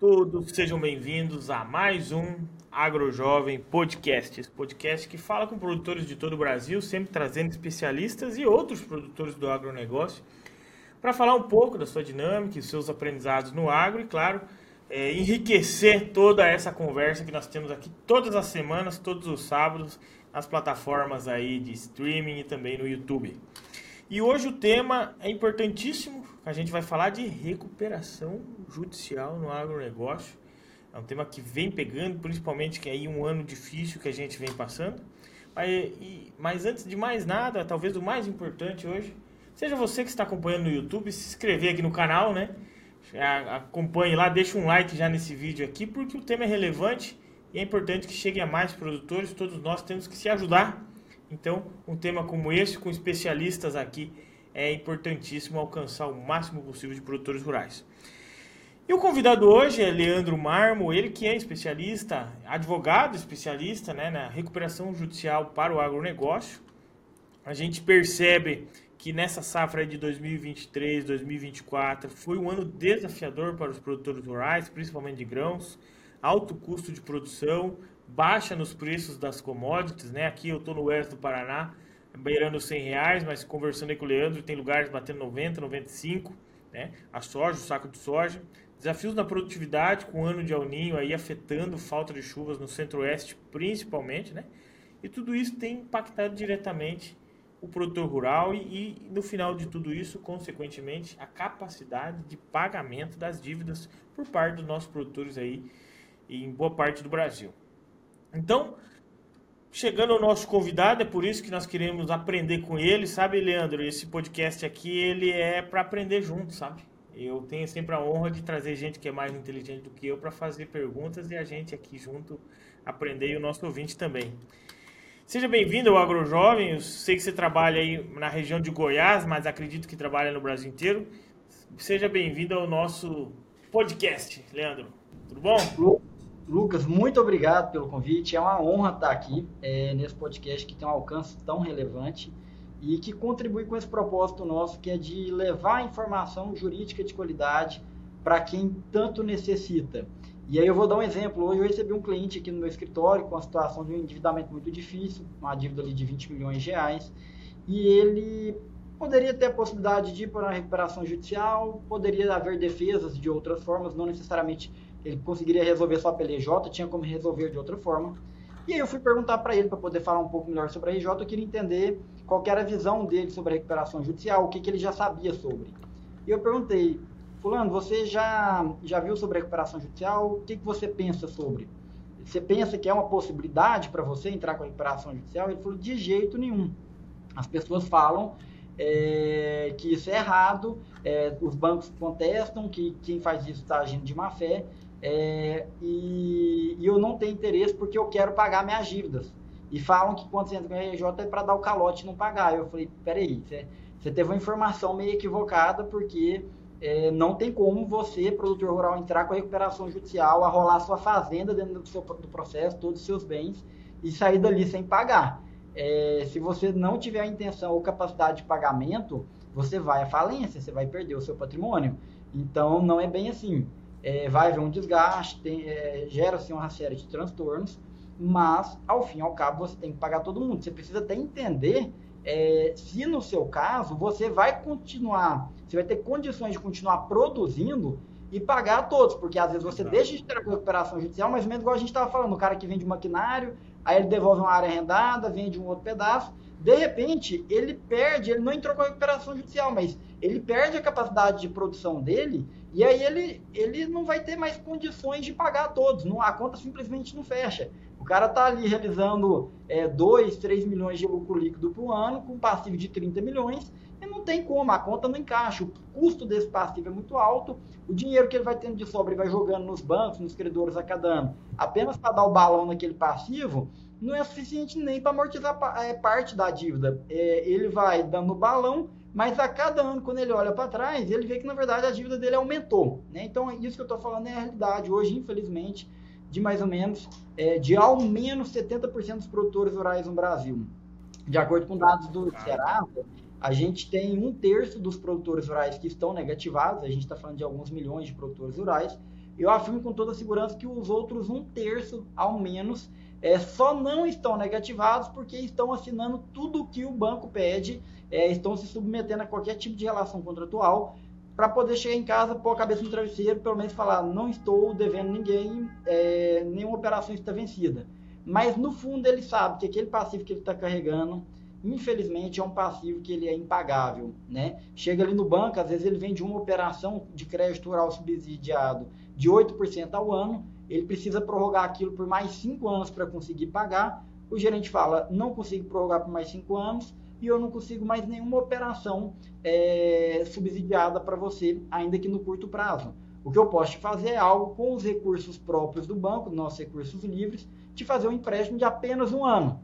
todos, sejam bem-vindos a mais um AgroJovem Podcast. Esse podcast que fala com produtores de todo o Brasil, sempre trazendo especialistas e outros produtores do agronegócio para falar um pouco da sua dinâmica e seus aprendizados no agro e, claro, é, enriquecer toda essa conversa que nós temos aqui todas as semanas, todos os sábados, nas plataformas aí de streaming e também no YouTube. E hoje o tema é importantíssimo, a gente vai falar de recuperação judicial no agronegócio. É um tema que vem pegando, principalmente que é aí um ano difícil que a gente vem passando. Mas, mas antes de mais nada, talvez o mais importante hoje, seja você que está acompanhando no YouTube, se inscrever aqui no canal, né? Acompanhe lá, deixa um like já nesse vídeo aqui, porque o tema é relevante e é importante que chegue a mais produtores. Todos nós temos que se ajudar então, um tema como esse, com especialistas aqui, é importantíssimo alcançar o máximo possível de produtores rurais. E o convidado hoje é Leandro Marmo, ele que é especialista, advogado especialista né, na recuperação judicial para o agronegócio. A gente percebe que nessa safra de 2023, 2024 foi um ano desafiador para os produtores rurais, principalmente de grãos, alto custo de produção, baixa nos preços das commodities, né? Aqui eu estou no oeste do Paraná, beirando 100 reais, mas conversando aí com o Leandro, tem lugares batendo 90, 95, né? A soja, o saco de soja. Desafios na produtividade com o ano de El aí afetando falta de chuvas no centro-oeste principalmente, né? E tudo isso tem impactado diretamente o produtor rural e, e, no final de tudo isso, consequentemente, a capacidade de pagamento das dívidas por parte dos nossos produtores aí em boa parte do Brasil. Então, chegando ao nosso convidado, é por isso que nós queremos aprender com ele, sabe, Leandro? Esse podcast aqui, ele é para aprender junto, sabe? Eu tenho sempre a honra de trazer gente que é mais inteligente do que eu para fazer perguntas e a gente aqui junto aprender e o nosso ouvinte também. Seja bem-vindo ao AgroJovem. Eu sei que você trabalha aí na região de Goiás, mas acredito que trabalha no Brasil inteiro. Seja bem-vindo ao nosso podcast, Leandro. Tudo bom? Lucas, muito obrigado pelo convite. É uma honra estar aqui é, nesse podcast que tem um alcance tão relevante e que contribui com esse propósito nosso, que é de levar informação jurídica de qualidade para quem tanto necessita. E aí eu vou dar um exemplo. Hoje eu recebi um cliente aqui no meu escritório com uma situação de um endividamento muito difícil, uma dívida ali de 20 milhões de reais, e ele poderia ter a possibilidade de ir para uma recuperação judicial, poderia haver defesas de outras formas, não necessariamente ele conseguiria resolver só pela EJ, tinha como resolver de outra forma. E aí eu fui perguntar para ele, para poder falar um pouco melhor sobre a EJ, eu queria entender qual era a visão dele sobre a recuperação judicial, o que, que ele já sabia sobre. E eu perguntei, fulano, você já, já viu sobre a recuperação judicial? O que, que você pensa sobre? Você pensa que é uma possibilidade para você entrar com a recuperação judicial? Ele falou, de jeito nenhum. As pessoas falam é, que isso é errado, é, os bancos contestam que quem faz isso está agindo de má fé, é, e, e, eu não tenho interesse porque eu quero pagar minhas dívidas. E falam que quando você entra com RJ é para dar o calote e não pagar. Eu falei, peraí, você, você teve uma informação meio equivocada porque é, não tem como você, produtor rural, entrar com a recuperação judicial, arrolar sua fazenda dentro do, seu, do processo, todos os seus bens, e sair dali sem pagar. É, se você não tiver a intenção ou capacidade de pagamento, você vai à falência, você vai perder o seu patrimônio. Então, não é bem assim é, vai haver um desgaste, é, gera-se uma série de transtornos, mas, ao fim e ao cabo, você tem que pagar todo mundo. Você precisa até entender é, se, no seu caso, você vai continuar, você vai ter condições de continuar produzindo e pagar a todos, porque às vezes você deixa de ter a recuperação judicial, mas mesmo igual a gente estava falando, o cara que vende maquinário, aí ele devolve uma área arrendada, vende um outro pedaço, de repente ele perde, ele não entrou com a recuperação judicial, mas ele perde a capacidade de produção dele e aí ele, ele não vai ter mais condições de pagar a todos. Não, a conta simplesmente não fecha. O cara está ali realizando é, 2, 3 milhões de lucro líquido por ano, com passivo de 30 milhões, e não tem como, a conta não encaixa. O custo desse passivo é muito alto, o dinheiro que ele vai tendo de sobra e vai jogando nos bancos, nos credores a cada ano, apenas para dar o balão naquele passivo, não é suficiente nem para amortizar é, parte da dívida. É, ele vai dando balão mas a cada ano, quando ele olha para trás, ele vê que na verdade a dívida dele aumentou. Né? Então, isso que eu estou falando é a realidade hoje, infelizmente, de mais ou menos, é, de ao menos 70% dos produtores rurais no Brasil. De acordo com dados do Ceará, a gente tem um terço dos produtores rurais que estão negativados, a gente está falando de alguns milhões de produtores rurais, eu afirmo com toda segurança que os outros um terço, ao menos, é, só não estão negativados porque estão assinando tudo o que o banco pede, é, estão se submetendo a qualquer tipo de relação contratual para poder chegar em casa, pôr a cabeça no travesseiro, pelo menos falar, não estou devendo ninguém, é, nenhuma operação está vencida. Mas no fundo ele sabe que aquele passivo que ele está carregando, infelizmente é um passivo que ele é impagável, né? Chega ali no banco, às vezes ele vende uma operação de crédito rural subsidiado de 8% ao ano, ele precisa prorrogar aquilo por mais 5 anos para conseguir pagar. O gerente fala, não consigo prorrogar por mais 5 anos e eu não consigo mais nenhuma operação é, subsidiada para você, ainda que no curto prazo. O que eu posso te fazer é algo com os recursos próprios do banco, nossos recursos livres, te fazer um empréstimo de apenas um ano.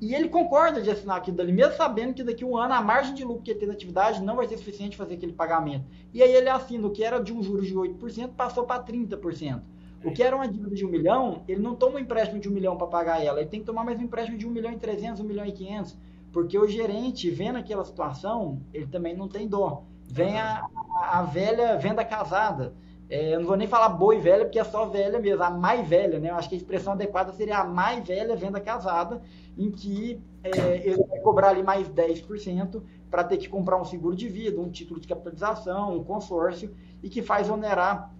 E ele concorda de assinar aquilo dali, mesmo sabendo que daqui a um ano a margem de lucro que ele tem na atividade não vai ser suficiente para fazer aquele pagamento. E aí ele assina o que era de um juros de 8%, passou para 30%. O que era uma dívida de um milhão, ele não toma um empréstimo de um milhão para pagar ela, ele tem que tomar mais um empréstimo de um milhão e trezentos, um milhão e quinhentos, porque o gerente, vendo aquela situação, ele também não tem dó. Vem a, a velha venda casada. É, eu não vou nem falar boi velha, porque é só velha mesmo, a mais velha, né? Eu acho que a expressão adequada seria a mais velha venda casada, em que é, ele vai cobrar ali mais 10% para ter que comprar um seguro de vida, um título de capitalização, um consórcio, e que faz onerar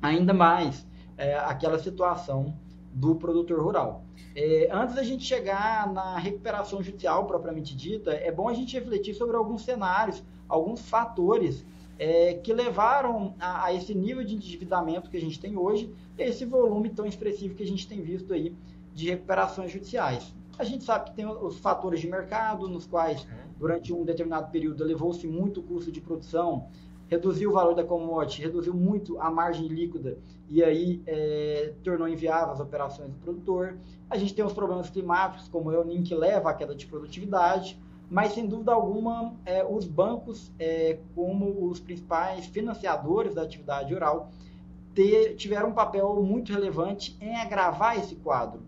ainda mais é, aquela situação do produtor rural. É, antes da gente chegar na recuperação judicial propriamente dita, é bom a gente refletir sobre alguns cenários, alguns fatores é, que levaram a, a, esse nível de endividamento que a gente tem hoje, esse volume tão expressivo que a gente tem visto aí de recuperações judiciais. A gente sabe que tem os fatores de mercado, nos quais, uhum. durante um determinado período, levou-se muito custo de produção, reduziu o valor da commodity, reduziu muito a margem líquida e aí é, tornou inviável as operações do produtor. A gente tem os problemas climáticos, como o El que leva à queda de produtividade mas sem dúvida alguma é, os bancos, é, como os principais financiadores da atividade rural, ter, tiveram um papel muito relevante em agravar esse quadro.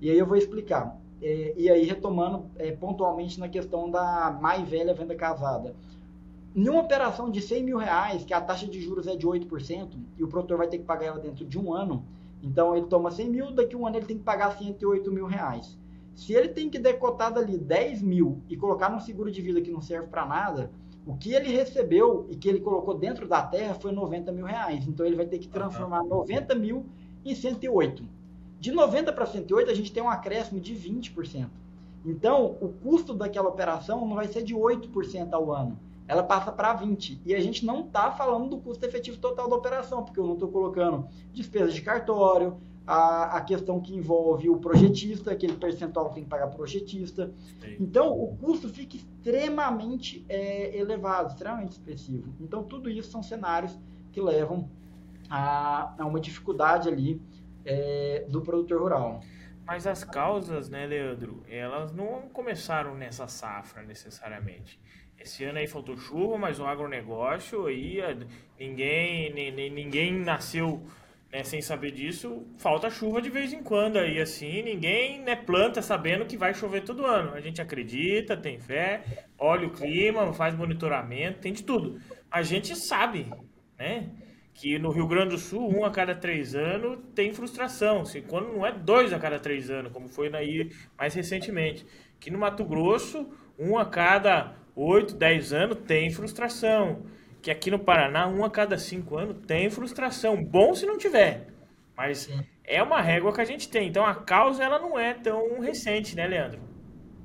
E aí eu vou explicar. É, e aí retomando é, pontualmente na questão da mais velha venda casada. Em uma operação de 100 mil reais, que a taxa de juros é de 8%, e o produtor vai ter que pagar ela dentro de um ano, então ele toma 100 mil, daqui a um ano ele tem que pagar 108 mil reais. Se ele tem que decotar dali 10 mil e colocar num seguro de vida que não serve para nada, o que ele recebeu e que ele colocou dentro da terra foi 90 mil reais. Então ele vai ter que transformar 90 mil em 108. De 90 para 108, a gente tem um acréscimo de 20%. Então, o custo daquela operação não vai ser de 8% ao ano. Ela passa para 20%. E a gente não está falando do custo efetivo total da operação, porque eu não estou colocando despesas de cartório, a, a questão que envolve o projetista, aquele percentual que tem que pagar projetista. Sim. Então, o custo fica extremamente é, elevado, extremamente expressivo. Então, tudo isso são cenários que levam a, a uma dificuldade ali é, do produtor rural. Mas as causas, né, Leandro, elas não começaram nessa safra necessariamente. Esse ano aí faltou chuva, mas o agronegócio aí ninguém, ninguém, ninguém nasceu né, sem saber disso, falta chuva de vez em quando aí, assim, ninguém né, planta sabendo que vai chover todo ano. A gente acredita, tem fé, olha o clima, faz monitoramento, tem de tudo. A gente sabe, né? Que no Rio Grande do Sul, um a cada três anos tem frustração. Assim, quando não é dois a cada três anos, como foi aí mais recentemente. Que no Mato Grosso, um a cada oito, dez anos tem frustração que aqui no Paraná, um a cada cinco anos tem frustração. Bom se não tiver, mas é uma régua que a gente tem. Então a causa ela não é tão recente, né, Leandro?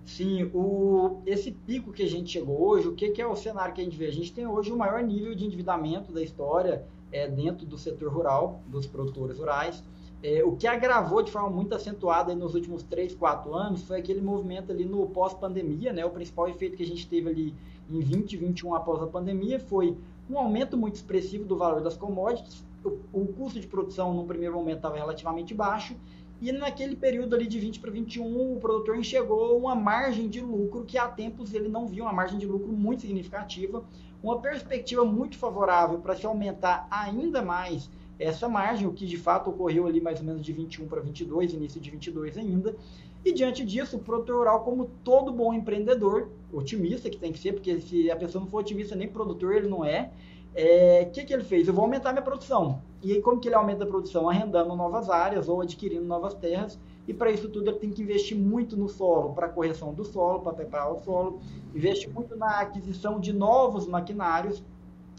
Sim, o, esse pico que a gente chegou hoje, o que, que é o cenário que a gente vê? A gente tem hoje o maior nível de endividamento da história é, dentro do setor rural, dos produtores rurais. É, o que agravou de forma muito acentuada nos últimos 3, 4 anos foi aquele movimento ali no pós-pandemia, né? O principal efeito que a gente teve ali em 2021 após a pandemia foi um aumento muito expressivo do valor das commodities, o, o custo de produção no primeiro momento estava relativamente baixo, e naquele período ali de 20 para 21, o produtor enxergou uma margem de lucro que há tempos ele não via, uma margem de lucro muito significativa, uma perspectiva muito favorável para se aumentar ainda mais essa margem, o que de fato ocorreu ali mais ou menos de 21 para 22, início de 22 ainda. E diante disso, o produtor rural, como todo bom empreendedor, otimista que tem que ser, porque se a pessoa não for otimista nem produtor, ele não é, é, que, que ele fez? Eu vou aumentar minha produção. E aí, como que ele aumenta a produção? Arrendando novas áreas ou adquirindo novas terras. E para isso tudo ele tem que investir muito no solo, para correção do solo, para preparar o solo. Investe muito na aquisição de novos maquinários,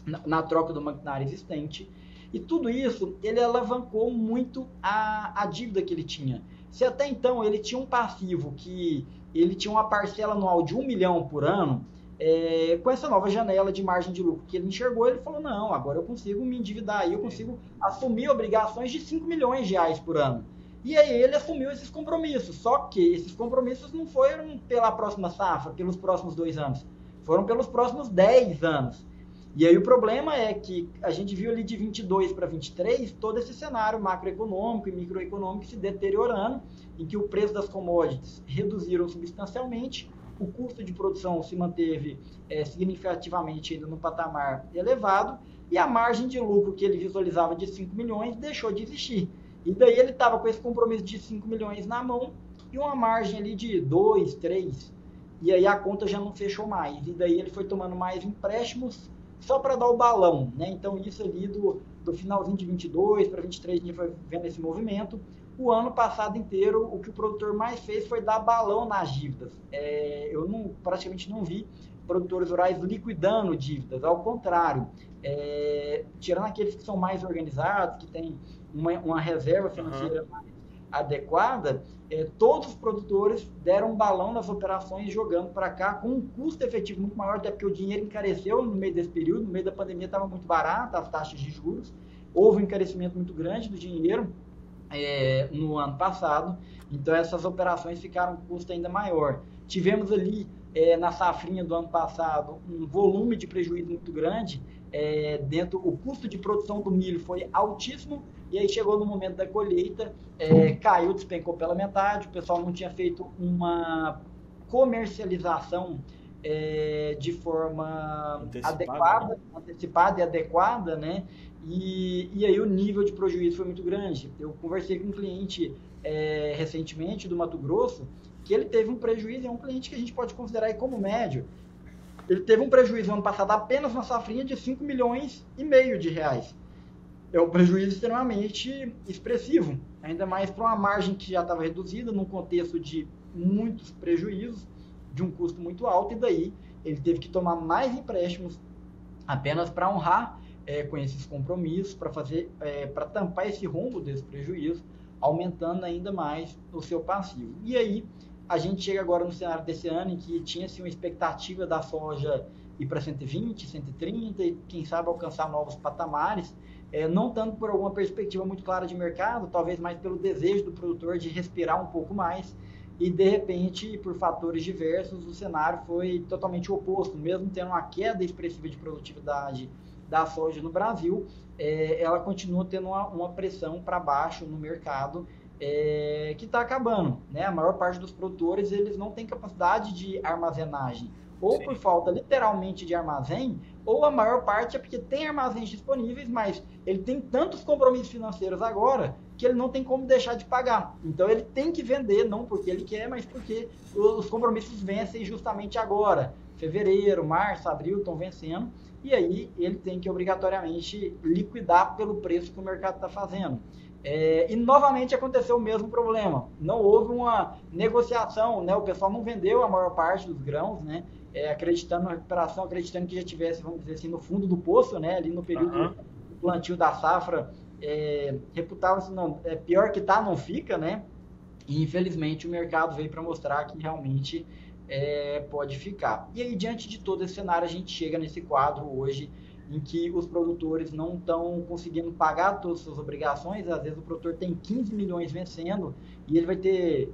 na, na troca do maquinário existente. E tudo isso, ele alavancou muito a, a dívida que ele tinha. Se até então ele tinha um passivo que ele tinha uma parcela anual de um milhão por ano, é, com essa nova janela de margem de lucro que ele enxergou, ele falou: não, agora eu consigo me endividar aí, eu consigo assumir obrigações de 5 milhões de reais por ano. E aí ele assumiu esses compromissos. Só que esses compromissos não foram pela próxima safra, pelos próximos dois anos, foram pelos próximos 10 anos. E aí o problema é que a gente viu ali de 22 para 23 todo esse cenário macroeconômico e microeconômico se deteriorando, em que o preço das commodities reduziram substancialmente, o custo de produção se manteve é, significativamente ainda no patamar elevado e a margem de lucro que ele visualizava de 5 milhões deixou de existir. E daí ele estava com esse compromisso de 5 milhões na mão e uma margem ali de 2, 3. E aí a conta já não fechou mais. E daí ele foi tomando mais empréstimos só para dar o balão. Né? Então isso ali do, do finalzinho de 22 para 23 a gente foi vendo esse movimento. O ano passado inteiro, o que o produtor mais fez foi dar balão nas dívidas. É, eu não, praticamente não vi produtores rurais liquidando dívidas, ao contrário, é, tirando aqueles que são mais organizados, que têm uma, uma reserva financeira uhum. mais adequada, é, todos os produtores deram um balão nas operações jogando para cá com um custo efetivo muito maior, até porque o dinheiro encareceu no meio desse período, no meio da pandemia estava muito barato as taxas de juros, houve um encarecimento muito grande do dinheiro, é, no ano passado, então essas operações ficaram com custo ainda maior. Tivemos ali é, na safrinha do ano passado um volume de prejuízo muito grande, é, dentro o custo de produção do milho foi altíssimo e aí chegou no momento da colheita, é, caiu, despencou pela metade, o pessoal não tinha feito uma comercialização é, de forma antecipada, adequada, né? antecipada e adequada, né? E, e aí o nível de prejuízo foi muito grande. Eu conversei com um cliente é, recentemente do Mato Grosso que ele teve um prejuízo, é um cliente que a gente pode considerar aí como médio. Ele teve um prejuízo no ano passado apenas na safrinha de 5 milhões e meio de reais. É um prejuízo extremamente expressivo, ainda mais para uma margem que já estava reduzida, num contexto de muitos prejuízos, de um custo muito alto, e daí ele teve que tomar mais empréstimos apenas para honrar é, com esses compromissos para fazer, é, para tampar esse rombo desse prejuízo, aumentando ainda mais o seu passivo. E aí a gente chega agora no cenário desse ano em que tinha-se uma expectativa da soja ir para 120, 130 e quem sabe alcançar novos patamares, é, não tanto por alguma perspectiva muito clara de mercado, talvez mais pelo desejo do produtor de respirar um pouco mais e de repente, por fatores diversos, o cenário foi totalmente oposto, mesmo tendo uma queda expressiva de produtividade da soja no Brasil, é, ela continua tendo uma, uma pressão para baixo no mercado é, que está acabando. Né? A maior parte dos produtores eles não tem capacidade de armazenagem, ou Sim. por falta literalmente de armazém, ou a maior parte é porque tem armazéns disponíveis, mas ele tem tantos compromissos financeiros agora que ele não tem como deixar de pagar. Então ele tem que vender, não porque ele quer, mas porque os compromissos vencem justamente agora. Fevereiro, março, abril estão vencendo e aí ele tem que obrigatoriamente liquidar pelo preço que o mercado está fazendo. É, e novamente aconteceu o mesmo problema. Não houve uma negociação, né? o pessoal não vendeu a maior parte dos grãos, né? É, acreditando na recuperação, acreditando que já tivesse, vamos dizer assim, no fundo do poço, né? ali no período uhum. do plantio da safra, é, reputava-se, não, é, pior que tá, não fica, né? E infelizmente o mercado veio para mostrar que realmente é, pode ficar. E aí, diante de todo esse cenário, a gente chega nesse quadro hoje em que os produtores não estão conseguindo pagar todas as suas obrigações. Às vezes o produtor tem 15 milhões vencendo e ele vai ter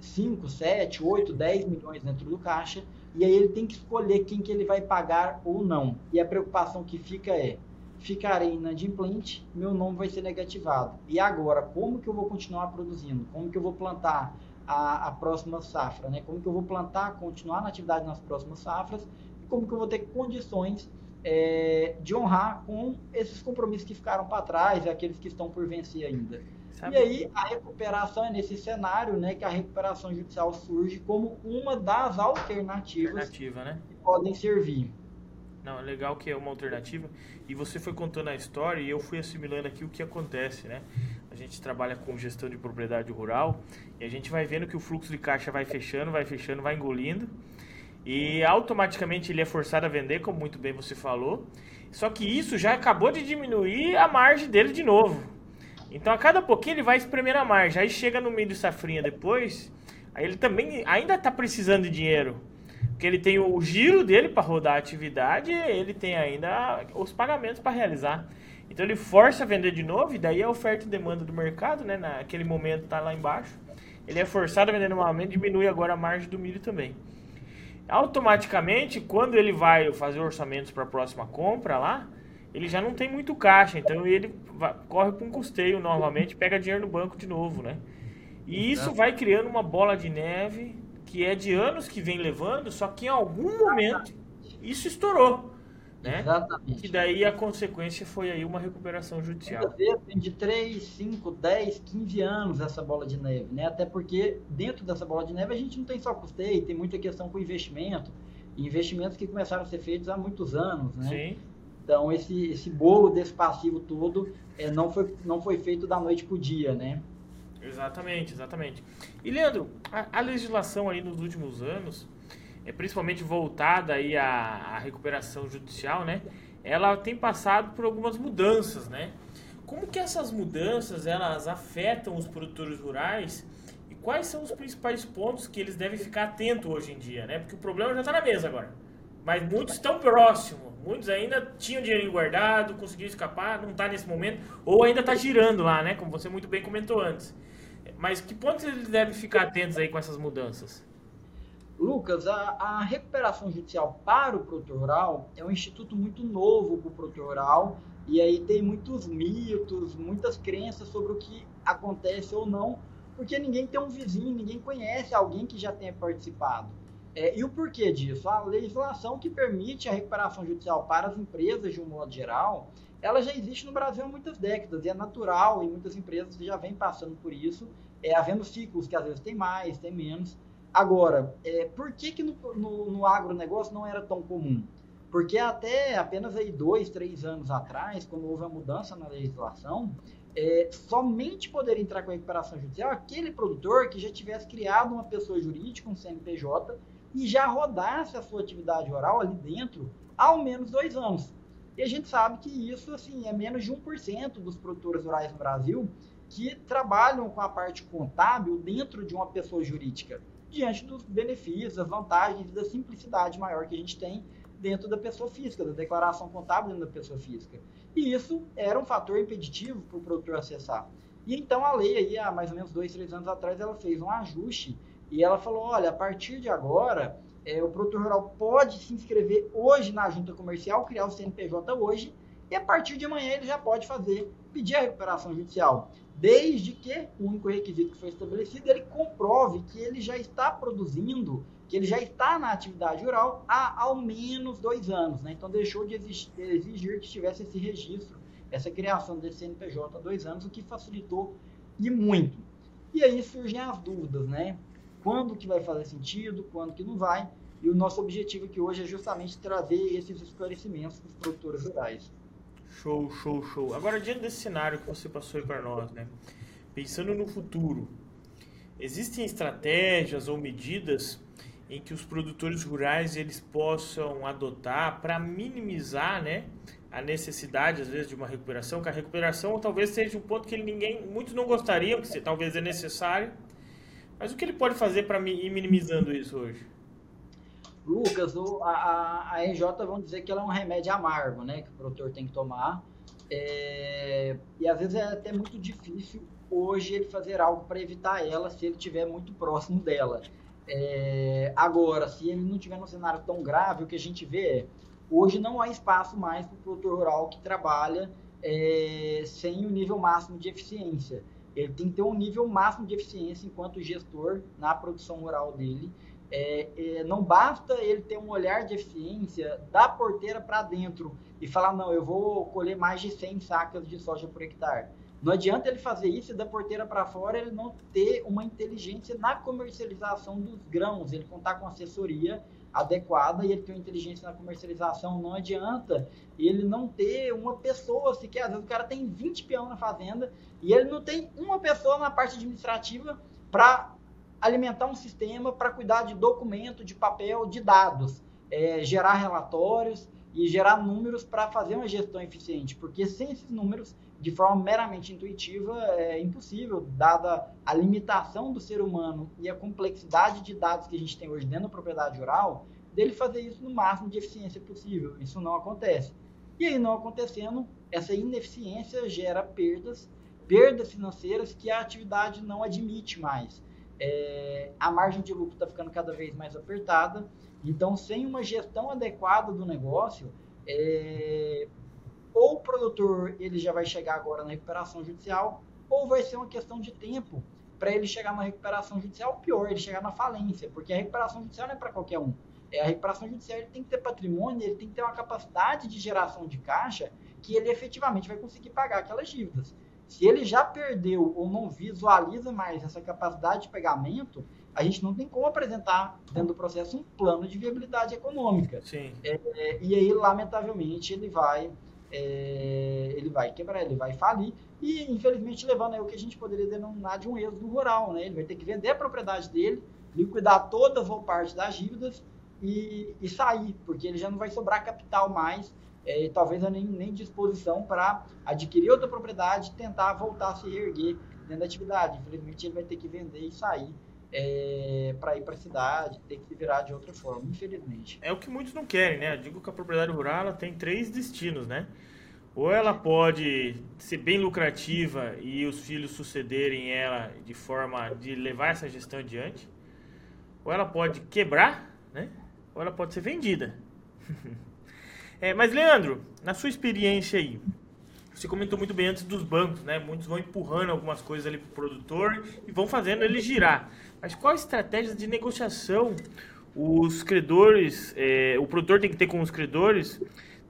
5, 7, 8, 10 milhões dentro do caixa. E aí ele tem que escolher quem que ele vai pagar ou não. E a preocupação que fica é, ficarei inadimplente, meu nome vai ser negativado. E agora, como que eu vou continuar produzindo? Como que eu vou plantar? a, a próxima safra, né? Como que eu vou plantar, continuar na atividade nas próximas safras e como que eu vou ter condições é, de honrar com esses compromissos que ficaram para trás e aqueles que estão por vencer ainda. Sabe? E aí a recuperação é nesse cenário, né, que a recuperação judicial surge como uma das alternativas Alternativa, né? que podem servir. Não, é legal que é uma alternativa. E você foi contando a história e eu fui assimilando aqui o que acontece, né? A gente trabalha com gestão de propriedade rural e a gente vai vendo que o fluxo de caixa vai fechando, vai fechando, vai engolindo. E automaticamente ele é forçado a vender, como muito bem você falou. Só que isso já acabou de diminuir a margem dele de novo. Então a cada pouquinho ele vai espremer a margem. Aí chega no meio de safrinha depois, aí ele também ainda está precisando de dinheiro. Porque ele tem o giro dele para rodar a atividade, ele tem ainda os pagamentos para realizar. Então ele força a vender de novo, e daí a oferta e demanda do mercado, né, naquele momento está lá embaixo. Ele é forçado a vender novamente, diminui agora a margem do milho também. Automaticamente, quando ele vai fazer orçamentos para a próxima compra lá, ele já não tem muito caixa, então ele vai, corre para um custeio novamente, pega dinheiro no banco de novo, né? E isso vai criando uma bola de neve que é de anos que vem levando, só que em algum momento isso estourou. Né? Exatamente. E daí a consequência foi aí uma recuperação judicial. Tem de 3, 5, 10, 15 anos essa bola de neve, né? Até porque dentro dessa bola de neve a gente não tem só custeio, tem muita questão com investimento. Investimentos que começaram a ser feitos há muitos anos, né? Sim. Então esse, esse bolo desse passivo todo é, não, foi, não foi feito da noite para o dia, né? Exatamente, exatamente. E Leandro, a, a legislação aí nos últimos anos, é principalmente voltada aí à, à recuperação judicial, né? Ela tem passado por algumas mudanças, né? Como que essas mudanças elas afetam os produtores rurais e quais são os principais pontos que eles devem ficar atentos hoje em dia, né? Porque o problema já está na mesa agora. Mas muitos estão próximos, muitos ainda tinham dinheiro guardado, conseguiram escapar, não está nesse momento, ou ainda está girando lá, né? Como você muito bem comentou antes. Mas que pontos eles devem ficar atentos aí com essas mudanças? Lucas, a, a, recuperação judicial para o produtor rural é um instituto muito novo para o produtor rural e aí tem muitos mitos, muitas crenças sobre o que acontece ou não, porque ninguém tem um vizinho, ninguém conhece alguém que já tenha participado. É, e o porquê disso? A legislação que permite a recuperação judicial para as empresas de um modo geral, ela já existe no Brasil há muitas décadas e é natural e muitas empresas já vêm passando por isso, é, havendo ciclos que às vezes tem mais, tem menos, Agora, é, por que, que no, no, no agronegócio não era tão comum? Porque até apenas aí dois, três anos atrás, quando houve a mudança na legislação, é, somente poderia entrar com a recuperação judicial aquele produtor que já tivesse criado uma pessoa jurídica, um CNPJ, e já rodasse a sua atividade rural ali dentro ao menos dois anos. E a gente sabe que isso assim, é menos de 1% dos produtores rurais no Brasil que trabalham com a parte contábil dentro de uma pessoa jurídica diante dos benefícios, das vantagens e da simplicidade maior que a gente tem dentro da pessoa física, da declaração contábil dentro da pessoa física. E isso era um fator impeditivo para o produtor acessar. E então a lei aí, há mais ou menos dois, três anos atrás, ela fez um ajuste e ela falou, olha, a partir de agora, é, o produtor rural pode se inscrever hoje na junta comercial, criar o CNPJ hoje, e a partir de amanhã ele já pode fazer, pedir a recuperação judicial desde que o único requisito que foi estabelecido ele comprove que ele já está produzindo, que ele já está na atividade rural há ao menos dois anos. Né? Então, deixou de exigir, exigir que tivesse esse registro, essa criação desse CNPJ há dois anos, o que facilitou e muito. E aí surgem as dúvidas, né? Quando que vai fazer sentido, quando que não vai. E o nosso objetivo aqui hoje é justamente trazer esses esclarecimentos para os produtores rurais. Show, show, show. Agora, diante desse cenário que você passou aí para nós, né? Pensando no futuro, existem estratégias ou medidas em que os produtores rurais eles possam adotar para minimizar, né, a necessidade às vezes de uma recuperação, que a recuperação talvez seja um ponto que ninguém, muitos não gostariam, que talvez é necessário. Mas o que ele pode fazer para ir minimizando isso hoje? Lucas, o, a, a RJ vão dizer que ela é um remédio amargo, né? Que o produtor tem que tomar. É, e às vezes é até muito difícil hoje ele fazer algo para evitar ela se ele estiver muito próximo dela. É, agora, se ele não estiver num cenário tão grave, o que a gente vê é hoje não há espaço mais para o produtor rural que trabalha é, sem o nível máximo de eficiência. Ele tem que ter um nível máximo de eficiência enquanto gestor na produção rural dele. É, é, não basta ele ter um olhar de eficiência da porteira para dentro e falar, não, eu vou colher mais de 100 sacas de soja por hectare. Não adianta ele fazer isso e da porteira para fora ele não ter uma inteligência na comercialização dos grãos, ele contar com assessoria adequada e ele ter uma inteligência na comercialização. Não adianta ele não ter uma pessoa sequer. Às vezes o cara tem 20 peão na fazenda e ele não tem uma pessoa na parte administrativa para alimentar um sistema para cuidar de documento, de papel, de dados, é, gerar relatórios e gerar números para fazer uma gestão eficiente, porque sem esses números, de forma meramente intuitiva, é impossível, dada a limitação do ser humano e a complexidade de dados que a gente tem hoje dentro da propriedade rural, dele fazer isso no máximo de eficiência possível. Isso não acontece. E aí, não acontecendo, essa ineficiência gera perdas, perdas financeiras que a atividade não admite mais. É, a margem de lucro está ficando cada vez mais apertada então, sem uma gestão adequada do negócio, é, ou o produtor ele já vai chegar agora na recuperação judicial, ou vai ser uma questão de tempo para ele chegar na recuperação judicial, pior, ele chegar na falência, porque a recuperação judicial não é para qualquer um. É, a recuperação judicial ele tem que ter patrimônio, ele tem que ter uma capacidade de geração de caixa que ele efetivamente vai conseguir pagar aquelas dívidas. Se ele já perdeu ou não visualiza mais essa capacidade de pagamento, a gente não tem como apresentar dentro do processo um plano de viabilidade econômica. Sim. É, é, e aí, lamentavelmente, ele vai, é, ele vai quebrar, ele vai falir e, infelizmente, levando aí o que a gente poderia denominar de um êxodo rural. Né? Ele vai ter que vender a propriedade dele, liquidar todas ou parte das dívidas e, e sair, porque ele já não vai sobrar capital mais é, talvez nem, nem disposição para adquirir outra propriedade tentar voltar a se reerguer dentro da atividade. Infelizmente, ele vai ter que vender e sair é, para ir para a cidade, ter que se virar de outra forma, infelizmente. É o que muitos não querem, né? Eu digo que a propriedade rural ela tem três destinos, né? Ou ela pode ser bem lucrativa e os filhos sucederem ela de forma de levar essa gestão adiante, ou ela pode quebrar, né? Ou ela pode ser vendida. é, mas Leandro, na sua experiência aí, você comentou muito bem antes dos bancos, né? Muitos vão empurrando algumas coisas ali para o produtor e vão fazendo ele girar. Mas qual a estratégia de negociação os credores, é, o produtor tem que ter com os credores,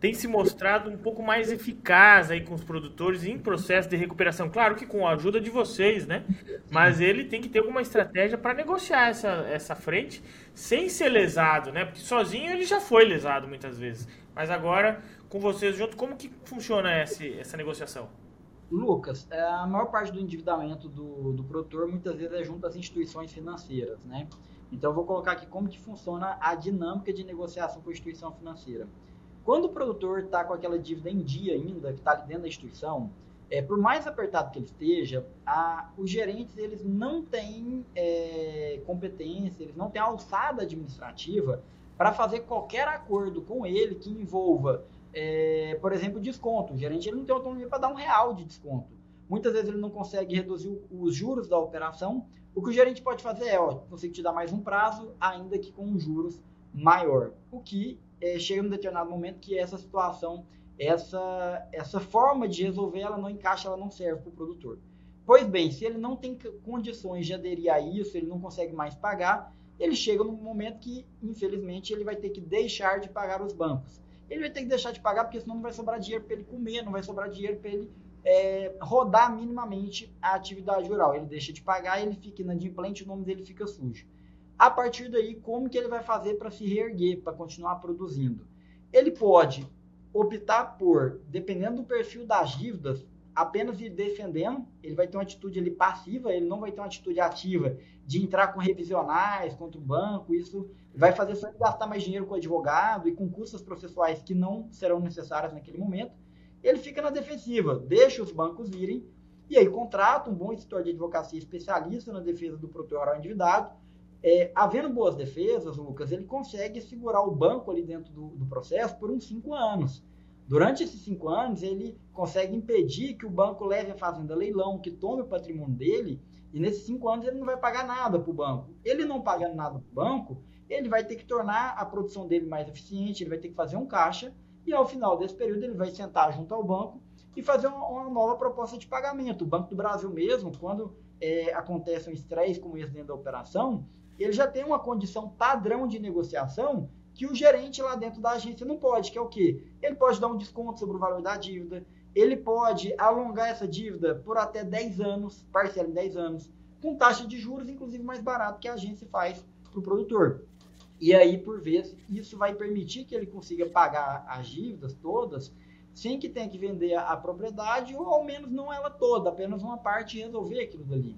tem se mostrado um pouco mais eficaz aí com os produtores em processo de recuperação. Claro que com a ajuda de vocês, né? Mas ele tem que ter alguma estratégia para negociar essa, essa frente sem ser lesado, né? Porque sozinho ele já foi lesado muitas vezes. Mas agora, com vocês junto, como que funciona essa, essa negociação? Lucas, é, a maior parte do endividamento do, do produtor muitas vezes é junto às instituições financeiras, né? Então eu vou colocar aqui como que funciona a dinâmica de negociação com a instituição financeira. Quando o produtor está com aquela dívida em dia ainda, que está ali dentro da instituição, é, por mais apertado que ele esteja, a, os gerentes eles não têm é, competência, eles não têm alçada administrativa para fazer qualquer acordo com ele que envolva é, por exemplo, desconto. O gerente ele não tem autonomia para dar um real de desconto. Muitas vezes ele não consegue reduzir os juros da operação. O que o gerente pode fazer é, ó, consigo te dar mais um prazo, ainda que com juros maior. O que é, chega num determinado momento que essa situação, essa, essa forma de resolver, ela não encaixa, ela não serve para o produtor. Pois bem, se ele não tem condições de aderir a isso, ele não consegue mais pagar, ele chega num momento que, infelizmente, ele vai ter que deixar de pagar os bancos ele vai ter que deixar de pagar, porque senão não vai sobrar dinheiro para ele comer, não vai sobrar dinheiro para ele é, rodar minimamente a atividade rural. Ele deixa de pagar, ele fica inadimplente, o nome dele fica sujo. A partir daí, como que ele vai fazer para se reerguer, para continuar produzindo? Ele pode optar por, dependendo do perfil das dívidas, apenas ir defendendo, ele vai ter uma atitude ali passiva, ele não vai ter uma atitude ativa de entrar com revisionais contra o banco, isso vai fazer só ele gastar mais dinheiro com o advogado e com custas processuais que não serão necessárias naquele momento, ele fica na defensiva, deixa os bancos virem e aí contrata um bom editor de advocacia especialista na defesa do produtor rural endividado, é, havendo boas defesas, Lucas, ele consegue segurar o banco ali dentro do, do processo por uns cinco anos. Durante esses cinco anos, ele consegue impedir que o banco leve a fazenda a leilão, que tome o patrimônio dele, e nesses cinco anos ele não vai pagar nada para o banco. Ele não pagando nada para o banco, ele vai ter que tornar a produção dele mais eficiente, ele vai ter que fazer um caixa, e ao final desse período ele vai sentar junto ao banco e fazer uma, uma nova proposta de pagamento. O Banco do Brasil mesmo, quando é, acontece um estresse como esse dentro da operação, ele já tem uma condição padrão de negociação que o gerente lá dentro da agência não pode, que é o quê? Ele pode dar um desconto sobre o valor da dívida, ele pode alongar essa dívida por até 10 anos, parcela em 10 anos, com taxa de juros, inclusive mais barato que a agência faz para o produtor. E aí, por vezes, isso vai permitir que ele consiga pagar as dívidas todas sem que tenha que vender a, propriedade, ou ao menos não ela toda, apenas uma parte e resolver aquilo dali.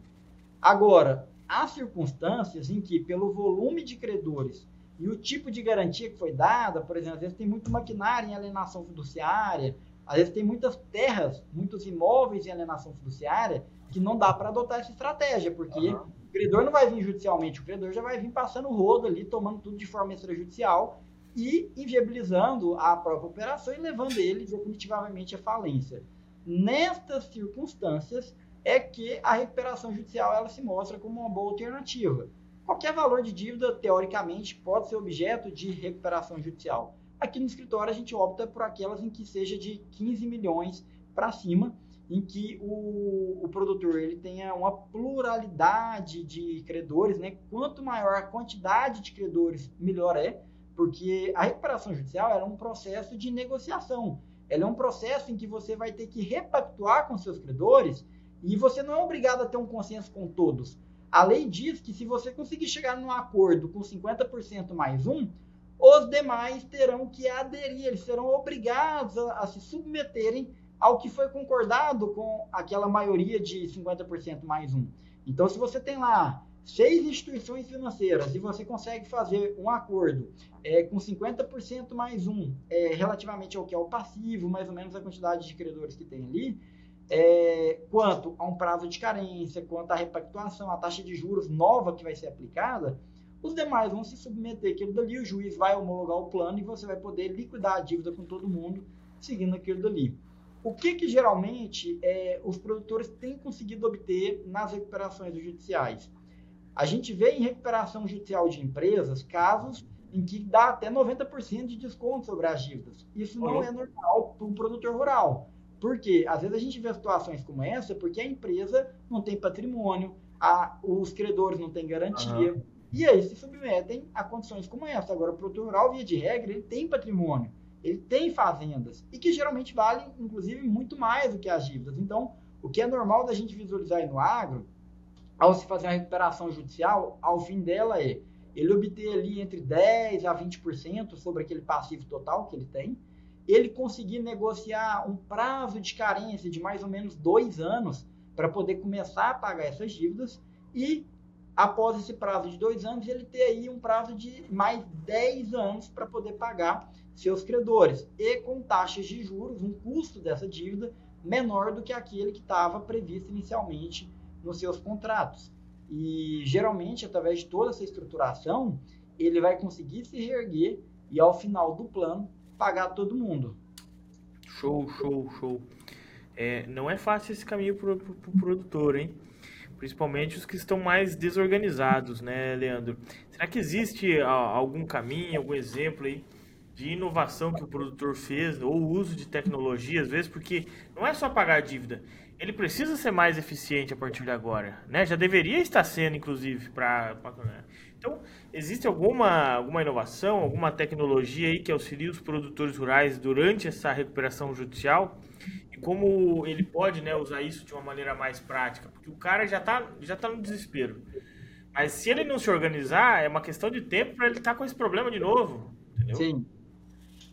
Agora, há circunstâncias em que, pelo volume de credores e o tipo de garantia que foi dada, por exemplo, às vezes tem muito maquinário em alienação fiduciária, às vezes tem muitas terras, muitos imóveis em alienação fiduciária, que não dá para adotar essa estratégia, porque uhum. o credor não vai vir judicialmente, o credor já vai vir passando o rodo ali, tomando tudo de forma extrajudicial e inviabilizando a própria operação e levando ele definitivamente à falência. Nestas circunstâncias é que a recuperação judicial ela se mostra como uma boa alternativa. Qualquer valor de dívida, teoricamente, pode ser objeto de recuperação judicial. Aqui no escritório a gente opta por aquelas em que seja de 15 milhões para cima, em que o, o, produtor ele tenha uma pluralidade de credores, né? Quanto maior a quantidade de credores, melhor é porque a recuperação judicial é um processo de negociação. Ela é um processo em que você vai ter que repactuar com seus credores e você não é obrigado a ter um consenso com todos. A lei diz que se você conseguir chegar num acordo com 50% mais um, os demais terão que aderir, eles serão obrigados a, a se submeterem ao que foi concordado com aquela maioria de 50% mais um. Então, se você tem lá seis instituições financeiras e você consegue fazer um acordo é, com 50% mais um, é, relativamente ao que é o passivo, mais ou menos a quantidade de credores que tem ali, é, quanto a um prazo de carência, quanto à repactuação, a taxa de juros nova que vai ser aplicada, os demais vão se submeter àquilo dali, o juiz vai homologar o plano e você vai poder liquidar a dívida com todo mundo seguindo aquilo dali. O que, que geralmente é, os produtores têm conseguido obter nas recuperações judiciais? A gente vê em recuperação judicial de empresas casos em que dá até 90% de desconto sobre as dívidas. Isso não é normal para um produtor rural. Por quê? Às vezes a gente vê situações como essa porque a empresa não tem patrimônio, a, os credores não têm garantia, uhum. e aí se submetem a condições como essa. Agora, o produtor rural, via de regra, ele tem patrimônio, ele tem fazendas, e que geralmente valem, inclusive, muito mais do que as dívidas. Então, o que é normal da gente visualizar aí no agro ao se fazer a recuperação judicial, ao fim dela é ele obter ali entre 10% a 20% sobre aquele passivo total que ele tem, ele conseguir negociar um prazo de carência de mais ou menos dois anos para poder começar a pagar essas dívidas e após esse prazo de dois anos ele ter aí um prazo de mais 10 anos para poder pagar seus credores e com taxas de juros, um custo dessa dívida menor do que aquele que estava previsto inicialmente nos seus contratos. E geralmente, através de toda essa estruturação, ele vai conseguir se reerguer e ao final do plano pagar todo mundo. Show, show, show. É, não é fácil esse caminho para o pro, pro produtor, hein? Principalmente os que estão mais desorganizados, né, Leandro? Será que existe algum caminho, algum exemplo aí de inovação que o produtor fez, ou uso de tecnologia, às vezes, porque não é só pagar a dívida, ele precisa ser mais eficiente a partir de agora, né? Já deveria estar sendo, inclusive, para? Então existe alguma alguma inovação, alguma tecnologia aí que auxilie os produtores rurais durante essa recuperação judicial e como ele pode, né, usar isso de uma maneira mais prática, porque o cara já está já tá no desespero. Mas se ele não se organizar, é uma questão de tempo para ele estar tá com esse problema de novo, entendeu? Sim.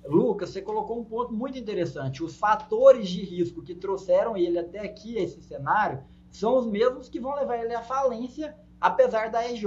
Lucas, você colocou um ponto muito interessante. Os fatores de risco que trouxeram ele até aqui, esse cenário, são os mesmos que vão levar ele à falência, apesar da EJ.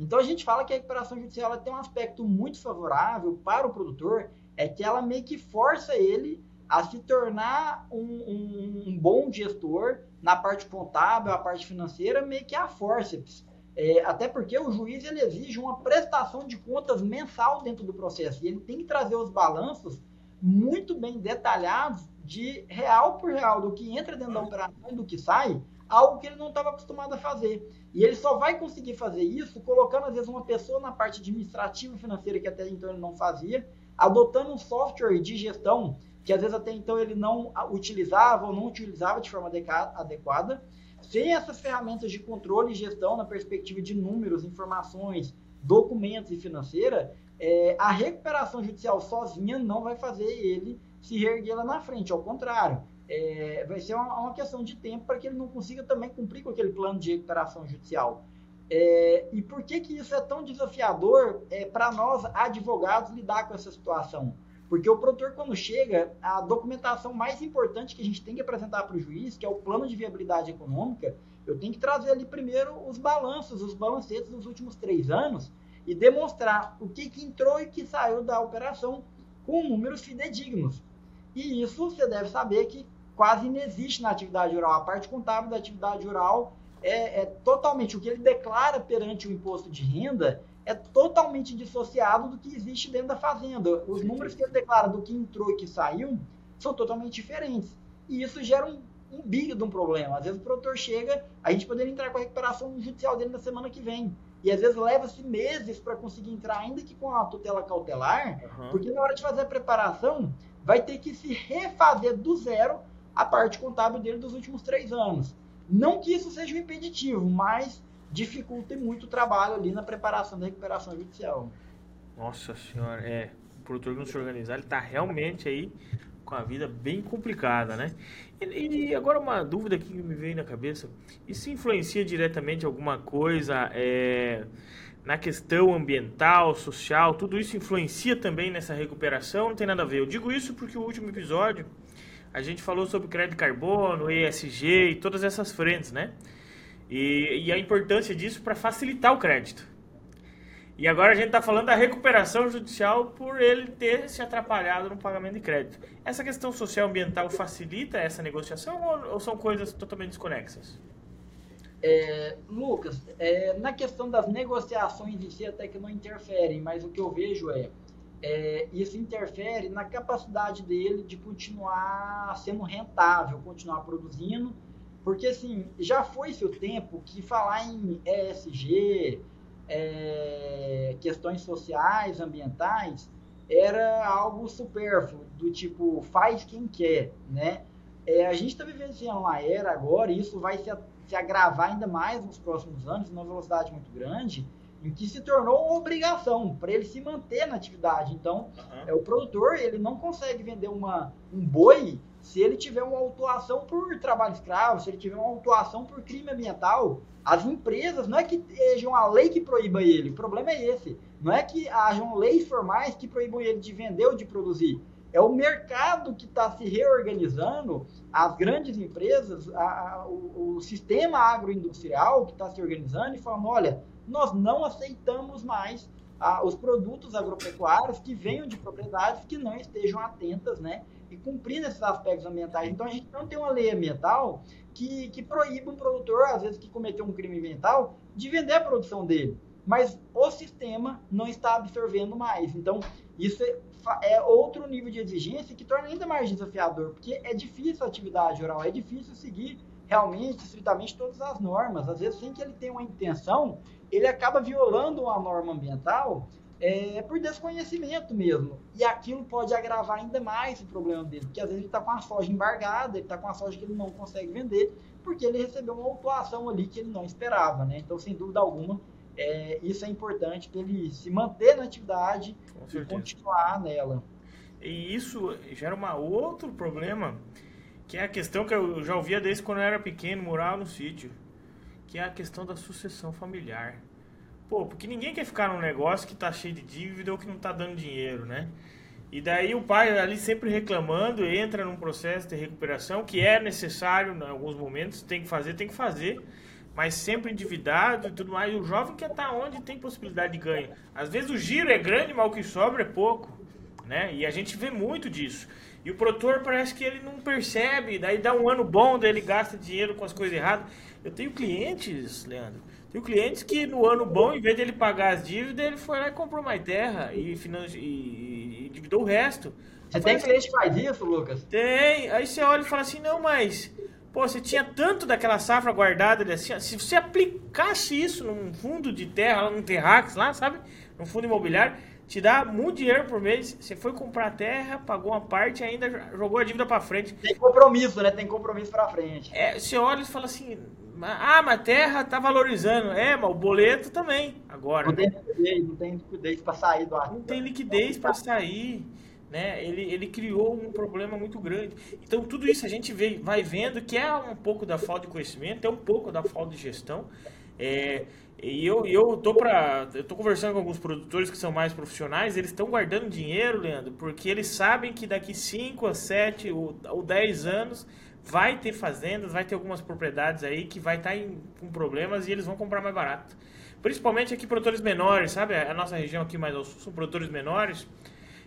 Então a gente fala que a recuperação judicial tem um aspecto muito favorável para o produtor, é que ela meio que força ele a se tornar um, um, um bom gestor na parte contábil, a parte financeira, meio que a forceps. É, até porque o juiz ele exige uma prestação de contas mensal dentro do processo e ele tem que trazer os balanços muito bem detalhados de real por real do que entra dentro da operação e do que sai, algo que ele não estava acostumado a fazer. E ele só vai conseguir fazer isso colocando às vezes uma pessoa na parte administrativa financeira que até então ele não fazia, adotando um software de gestão que às vezes até então ele não utilizava ou não utilizava de forma adequada sem essas ferramentas de controle e gestão na perspectiva de números, informações, documentos e financeira, é, a recuperação judicial sozinha não vai fazer ele se reerguer lá na frente. Ao contrário, é, vai ser uma, uma, questão de tempo para que ele não consiga também cumprir com aquele plano de recuperação judicial. É, e por que, que isso é tão desafiador é, para nós, advogados, lidar com essa situação? Porque o produtor, quando chega, a documentação mais importante que a gente tem que apresentar para o juiz, que é o plano de viabilidade econômica, eu tenho que trazer ali primeiro os balanços, os balancetes dos últimos três anos e demonstrar o que, que entrou e que saiu da operação com números fidedignos. E isso você deve saber que quase inexiste na atividade rural. A parte contábil da atividade rural é, é totalmente o que ele declara perante o imposto de renda é totalmente dissociado do que existe dentro da fazenda. Os números que ele declara do que entrou e que saiu são totalmente diferentes. E isso gera um, um big de um problema. Às vezes o produtor chega, a gente poderia entrar com a recuperação judicial dele na semana que vem. E às vezes leva-se meses para conseguir entrar, ainda que com a tutela cautelar, uhum. porque na hora de fazer a preparação, vai ter que se refazer do zero a parte contábil dele dos últimos três anos. Não que isso seja um impeditivo, mas dificulta muito o trabalho ali na preparação da recuperação judicial. Nossa senhora, é. O produtor não se organizar, ele está realmente aí com a vida bem complicada, né? E, e, agora uma dúvida que me veio na cabeça: isso influencia diretamente alguma coisa é, na questão ambiental, social? Tudo isso influencia também nessa recuperação? Não tem nada a ver. Eu digo isso porque o último episódio a gente falou sobre crédito carbono, ESG e todas essas frentes, né? E, e a importância disso para facilitar o crédito. E agora a gente está falando da recuperação judicial por ele ter se atrapalhado no pagamento de crédito. Essa questão social ambiental facilita essa negociação ou, ou são coisas totalmente desconexas? É, Lucas, é, na questão das negociações em si até que não interferem, mas o que eu vejo é, é, isso interfere na capacidade dele de continuar sendo rentável, continuar produzindo porque, assim, já foi seu tempo que falar em ESG, é, questões sociais, ambientais, era algo supérfluo, do tipo, faz quem quer, né? É, a gente está vivenciando uma era agora, e isso vai se, se agravar ainda mais nos próximos anos, numa velocidade muito grande, em que se tornou uma obrigação para ele se manter na atividade. Então, uhum. é, o produtor ele não consegue vender uma, um boi se ele tiver uma autuação por trabalho escravo, se ele tiver uma autuação por crime ambiental, as empresas, não é que seja uma lei que proíba ele, o problema é esse. Não é que hajam leis formais que proíbam ele de vender ou de produzir. É o mercado que está se reorganizando, as grandes empresas, a, a, o, o, sistema agroindustrial que está se organizando e falando: olha, nós não aceitamos mais a, os produtos agropecuários que venham de propriedades que não estejam atentas né, e cumprindo esses aspectos ambientais. Então a gente não tem uma lei ambiental que, que proíba um produtor, às vezes, que cometeu um crime ambiental, de vender a produção dele. Mas o sistema não está absorvendo mais. Então, isso é, é outro nível de exigência que torna ainda mais desafiador, porque é difícil a atividade oral, é difícil seguir realmente, estritamente, todas as normas. Às vezes, sem que ele tenha uma intenção, ele acaba violando uma norma ambiental é, por desconhecimento mesmo. E aquilo pode agravar ainda mais o problema dele, porque às vezes ele está com a soja embargada, ele está com a soja que ele não consegue vender, porque ele recebeu uma autuação ali que ele não esperava, né? Então, sem dúvida alguma, é, isso é importante para ele se manter na atividade e continuar nela. E isso gera um outro problema, que é a questão que eu já ouvia desde quando eu era pequeno, morava no sítio, que é a questão da sucessão familiar. Pô, porque ninguém quer ficar num negócio que tá cheio de dívida ou que não tá dando dinheiro, né? E daí o pai ali sempre reclamando, entra num processo de recuperação que é necessário em alguns momentos, tem que fazer, tem que fazer, mas sempre endividado e tudo mais. E o jovem quer estar tá onde tem possibilidade de ganho. Às vezes o giro é grande, mas o que sobra é pouco, né? E a gente vê muito disso. E o produtor parece que ele não percebe, daí dá um ano bom, daí ele gasta dinheiro com as coisas erradas. Eu tenho clientes, Leandro, tem clientes que no ano bom, em vez de ele pagar as dívidas, ele foi lá e comprou mais terra e, finance... e, e dividou o resto. Você tem cliente que faz isso, Lucas? Tem. Aí você olha e fala assim, não, mas... Pô, você tinha tanto daquela safra guardada, assim, se você aplicasse isso num fundo de terra, num terrax lá, sabe? Num fundo imobiliário, te dá muito dinheiro por mês. Você foi comprar terra, pagou uma parte e ainda jogou a dívida para frente. Tem compromisso, né? Tem compromisso para frente. É, você olha e fala assim, ah, mas a terra tá valorizando. É, mas o boleto também, agora. Não tem liquidez, não tem liquidez para sair do ativo. Não tem liquidez para sair. né? Ele, ele criou um problema muito grande. Então, tudo isso a gente vê, vai vendo que é um pouco da falta de conhecimento, é um pouco da falta de gestão. É, e eu, eu tô para eu tô conversando com alguns produtores que são mais profissionais, eles estão guardando dinheiro, Leandro, porque eles sabem que daqui 5 a 7 ou, ou 10 anos vai ter fazendas, vai ter algumas propriedades aí que vai estar tá com problemas e eles vão comprar mais barato. Principalmente aqui produtores menores, sabe? A nossa região aqui mais ao sul são produtores menores.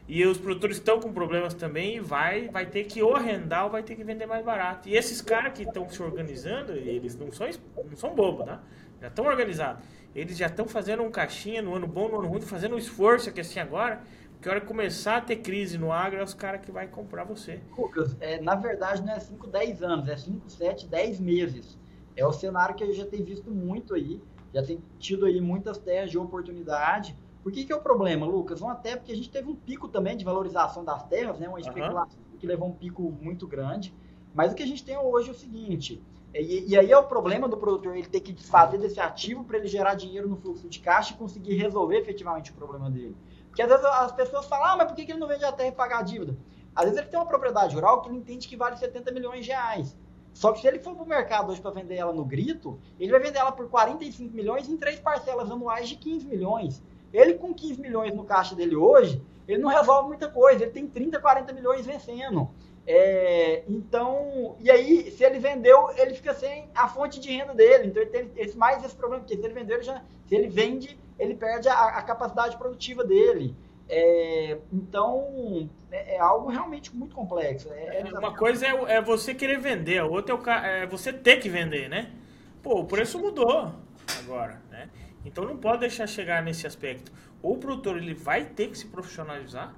E os produtores estão com problemas também e vai, vai ter que ou arrendar ou vai ter que vender mais barato. E esses caras que estão se organizando, eles não são, não são bobos, tá? Já estão organizados. Eles já estão fazendo um caixinha no ano bom, no ano ruim, fazendo um esforço aqui assim agora. Que hora que começar a ter crise no agro, é os caras que vai comprar você. Lucas, é, na verdade não é 5, 10 anos, é 5, 7, 10 meses. É o cenário que eu já tenho visto muito aí. Já tem tido aí muitas terras de oportunidade por que, que é o problema, Lucas? Uma até porque a gente teve um pico também de valorização das terras, né? uma especulação uhum. que levou um pico muito grande. Mas o que a gente tem hoje é o seguinte, e, e, aí é o problema do produtor ele ter que desfazer desse ativo para ele gerar dinheiro no fluxo de caixa e conseguir resolver efetivamente o problema dele. Porque às vezes as pessoas falam, ah, mas por que, ele não vende a terra e pagar a dívida? Às vezes ele tem uma propriedade rural que ele entende que vale 70 milhões de reais. Só que se ele for para o mercado hoje para vender ela no grito, ele vai vender ela por 45 milhões em três parcelas anuais de 15 milhões. Ele com 15 milhões no caixa dele hoje, ele não resolve muita coisa. Ele tem 30, 40 milhões vencendo. É, então, e aí, se ele vendeu, ele fica sem a fonte de renda dele. Então, ele tem esse, mais esse problema, porque se ele vendeu, ele já, se ele vende, ele perde a, a capacidade produtiva dele. É, então, é, é, algo realmente muito complexo. É, é Uma coisa é, é, você querer vender, a outra é, você ter que vender, né? Pô, o preço mudou agora, né? Então não pode deixar chegar nesse aspecto. Ou o produtor ele vai ter que se profissionalizar,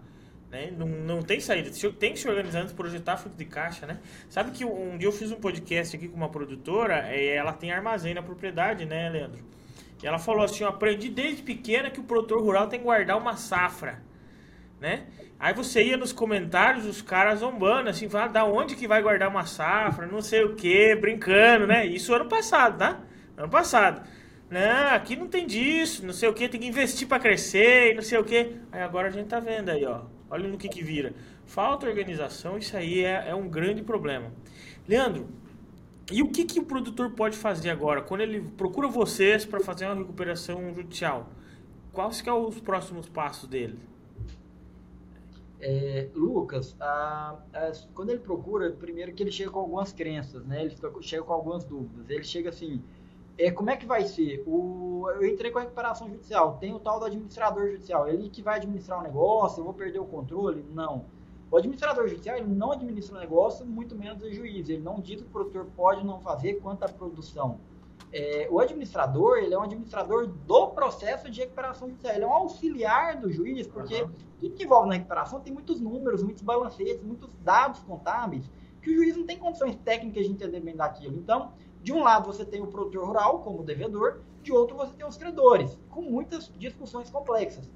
né? Não, não tem saída. Tem que se organizar antes, projetar fluxo de caixa, né? Sabe que um dia eu fiz um podcast aqui com uma produtora, e ela tem armazém na propriedade, né, Leandro? E ela falou assim: eu aprendi desde pequena que o produtor rural tem que guardar uma safra, né? Aí você ia nos comentários, os caras zombando, assim, falando, da onde que vai guardar uma safra, não sei o que, brincando, né? Isso ano passado, tá? Ano passado. Não, aqui não tem disso, não sei o que, tem que investir para crescer não sei o que. Aí agora a gente tá vendo aí, ó. Olha no que que vira. Falta organização, isso aí é, é um grande problema. Leandro, e o que, que o produtor pode fazer agora? Quando ele procura vocês para fazer uma recuperação judicial, quais que são os próximos passos dele? É, Lucas, a, a, quando ele procura, primeiro que ele chega com algumas crenças, né? Ele chega com algumas dúvidas. Ele chega assim, é, como é que vai ser? O, eu entrei com a recuperação judicial, tem o tal do administrador judicial, ele que vai administrar o negócio, eu vou perder o controle? Não. O administrador judicial ele não administra o negócio, muito menos o juiz. Ele não diz o que o produtor pode não fazer quanto à produção. É, o administrador ele é um administrador do processo de recuperação judicial. Ele é um auxiliar do juiz, porque uhum. tudo que envolve na recuperação tem muitos números, muitos balancetes, muitos dados contábeis que o juiz não tem condições técnicas de entender bem daquilo. Então, de um lado você tem o produtor rural como devedor, de outro você tem os credores, com muitas discussões complexas.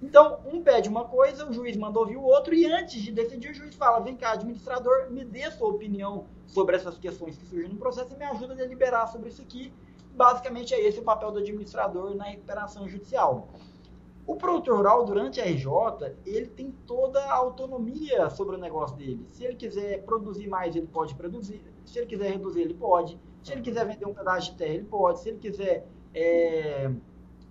Então, um pede uma coisa, o juiz manda ouvir o outro, e antes de decidir, o juiz fala: vem cá, administrador, me dê sua opinião sobre essas questões que surgem no processo e me ajuda a deliberar sobre isso aqui. Basicamente, é esse o papel do administrador na recuperação judicial. O produtor rural, durante a RJ, ele tem toda a autonomia sobre o negócio dele. Se ele quiser produzir mais, ele pode produzir. Se ele quiser reduzir, ele pode. Se ele quiser vender um pedaço de terra, ele pode. Se ele quiser é,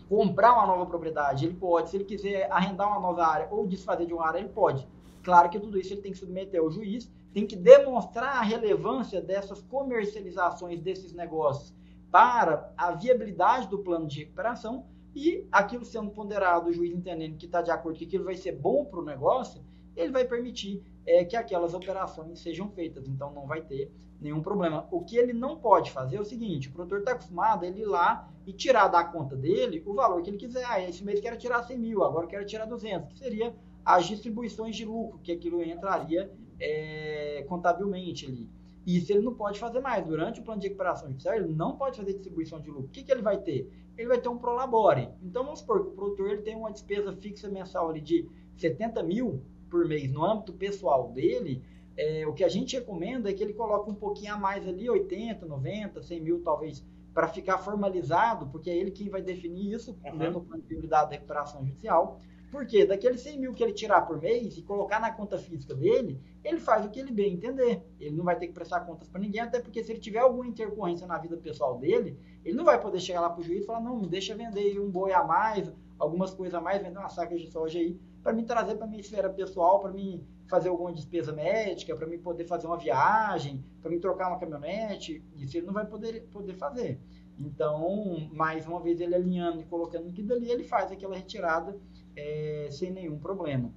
comprar uma nova propriedade, ele pode. Se ele quiser arrendar uma nova área ou desfazer de uma área, ele pode. Claro que tudo isso ele tem que submeter ao juiz, tem que demonstrar a relevância dessas comercializações desses negócios para a viabilidade do plano de recuperação e aquilo sendo ponderado, o juiz entendendo que está de acordo que aquilo vai ser bom para o negócio, ele vai permitir é, que aquelas operações sejam feitas. Então não vai ter nenhum problema. O que ele não pode fazer é o seguinte: o produtor está acostumado a ele ir lá e tirar da conta dele o valor que ele quiser. Ah, esse mês quero tirar 100 mil, agora quero tirar 200, que seria as distribuições de lucro, que aquilo entraria é, contabilmente ali. Isso ele não pode fazer mais. Durante o plano de recuperação judicial, ele não pode fazer distribuição de lucro. O que, que ele vai ter? Ele vai ter um prolabore. Então, vamos supor que o produtor ele tem uma despesa fixa mensal ali de 70 mil por mês no âmbito pessoal dele. É, o que a gente recomenda é que ele coloque um pouquinho a mais ali, 80, 90, 100 mil talvez, para ficar formalizado, porque é ele quem vai definir isso, uhum. dentro do plano de prioridade da recuperação judicial Porque daqueles 100 mil que ele tirar por mês e colocar na conta física dele, ele faz o que ele bem entender. Ele não vai ter que prestar contas para ninguém, até porque se ele tiver alguma intercorrência na vida pessoal dele, ele não vai poder chegar lá para o juiz e falar: não, deixa vender um boi a mais, algumas coisas a mais, vender uma saca de soja aí, para me trazer para minha esfera pessoal, para mim fazer alguma despesa médica, para mim poder fazer uma viagem, para mim trocar uma caminhonete. Isso ele não vai poder, poder fazer. Então, mais uma vez, ele alinhando e colocando aquilo dali, ele faz aquela retirada é, sem nenhum problema.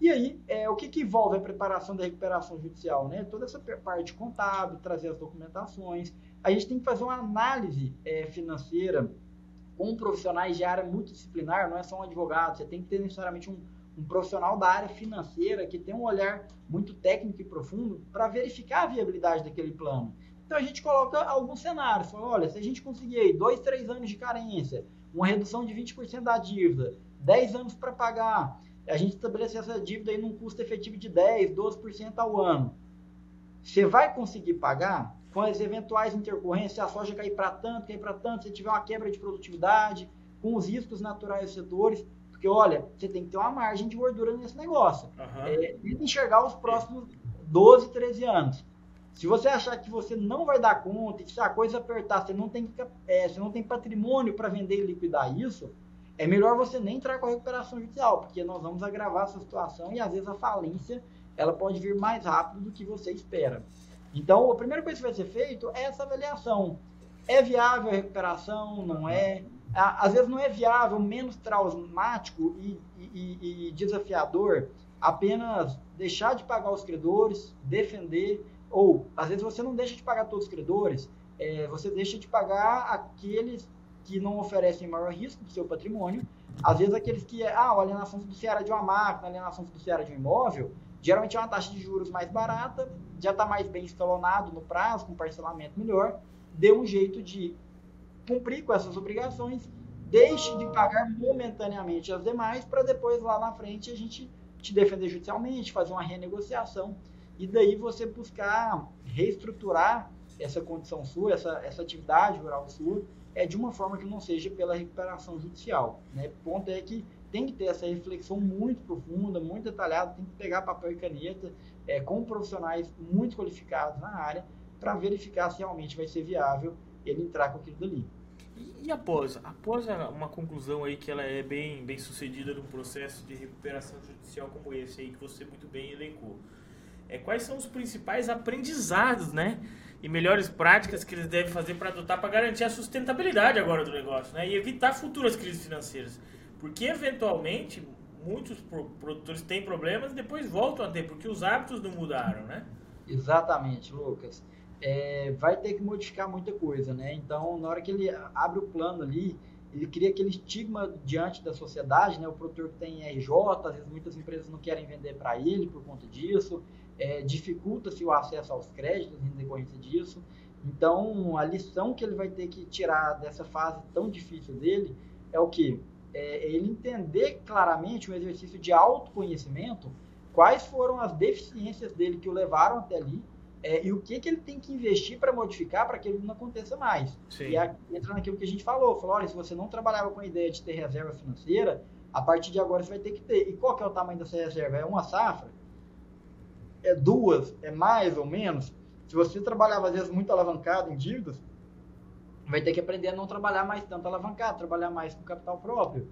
E aí, é, o que, que envolve a preparação da recuperação judicial? Né? Toda essa parte contábil, trazer as documentações. A gente tem que fazer uma análise é, financeira com profissionais de área multidisciplinar, não é só um advogado, você tem que ter necessariamente um, um profissional da área financeira que tem um olhar muito técnico e profundo para verificar a viabilidade daquele plano. Então a gente coloca alguns cenários, fala, olha, se a gente conseguir aí dois, três anos de carência, uma redução de 20% da dívida, 10 anos para pagar, a gente estabelecer essa dívida aí num custo efetivo de 10, 12% ao ano. Você vai conseguir pagar com as eventuais intercorrências, se a soja cair para tanto, cair para tanto, se tiver uma quebra de produtividade, com os riscos naturais dos setores, porque olha, você tem que ter uma margem de gordura nesse negócio. Uhum. É, enxergar os próximos 12, 13 anos. Se você achar que você não vai dar conta, e que se a coisa apertar, você não tem, é, você não tem patrimônio para vender e liquidar isso, é melhor você nem entrar com a recuperação judicial, porque nós vamos agravar essa situação e às vezes a falência ela pode vir mais rápido do que você espera. Então, a primeira coisa que vai ser feito é essa avaliação. É viável a recuperação? Não é? Às vezes não é viável, menos traumático e, e, e desafiador apenas deixar de pagar os credores, defender, ou às vezes você não deixa de pagar todos os credores, é, você deixa de pagar aqueles que não oferecem maior risco do seu patrimônio. Às vezes aqueles que, ah, a alienação fiduciária de uma máquina, alienação fiduciária de um imóvel, geralmente é uma taxa de juros mais barata, já está mais bem escalonado no prazo, com parcelamento melhor, dê um jeito de cumprir com essas obrigações, deixe de pagar momentaneamente as demais, para depois lá na frente a gente te defender judicialmente, fazer uma renegociação, e daí você buscar reestruturar essa condição sua, essa, essa atividade rural sua, é de uma forma que não seja pela recuperação judicial. Né? O ponto é que tem que ter essa reflexão muito profunda, muito detalhada, tem que pegar papel e caneta é, com profissionais muito qualificados na área para verificar se realmente vai ser viável ele entrar com aquilo dali. E, após, após uma conclusão aí que ela é bem, bem sucedida no processo de recuperação judicial como esse aí que você muito bem elencou, é, quais são os principais aprendizados, né? e melhores práticas que eles devem fazer para adotar para garantir a sustentabilidade agora do negócio, né? E evitar futuras crises financeiras. Porque eventualmente muitos produtores têm problemas e depois voltam a ter, porque os hábitos não mudaram, né? Exatamente, Lucas. É, vai ter que modificar muita coisa, né? Então, na hora que ele abre o plano ali, ele cria aquele estigma diante da sociedade, né? O produtor que tem RJ, às vezes muitas empresas não querem vender para ele por conta disso é, dificulta-se o acesso aos créditos em decorrência disso. Então, a lição que ele vai ter que tirar dessa fase tão difícil dele é o que? É ele entender claramente um exercício de autoconhecimento, quais foram as deficiências dele que o levaram até ali, é, e o que, que ele tem que investir para modificar para que ele não aconteça mais. Sim. E a, entra naquilo que a gente falou, falou, olha, se você não trabalhava com a ideia de ter reserva financeira, a partir de agora você vai ter que ter. E qual que é o tamanho dessa reserva? É uma safra? é duas, é mais ou menos, se você trabalhava às vezes muito alavancado em dívidas, vai ter que aprender a não trabalhar mais tanto alavancado, trabalhar mais com capital próprio.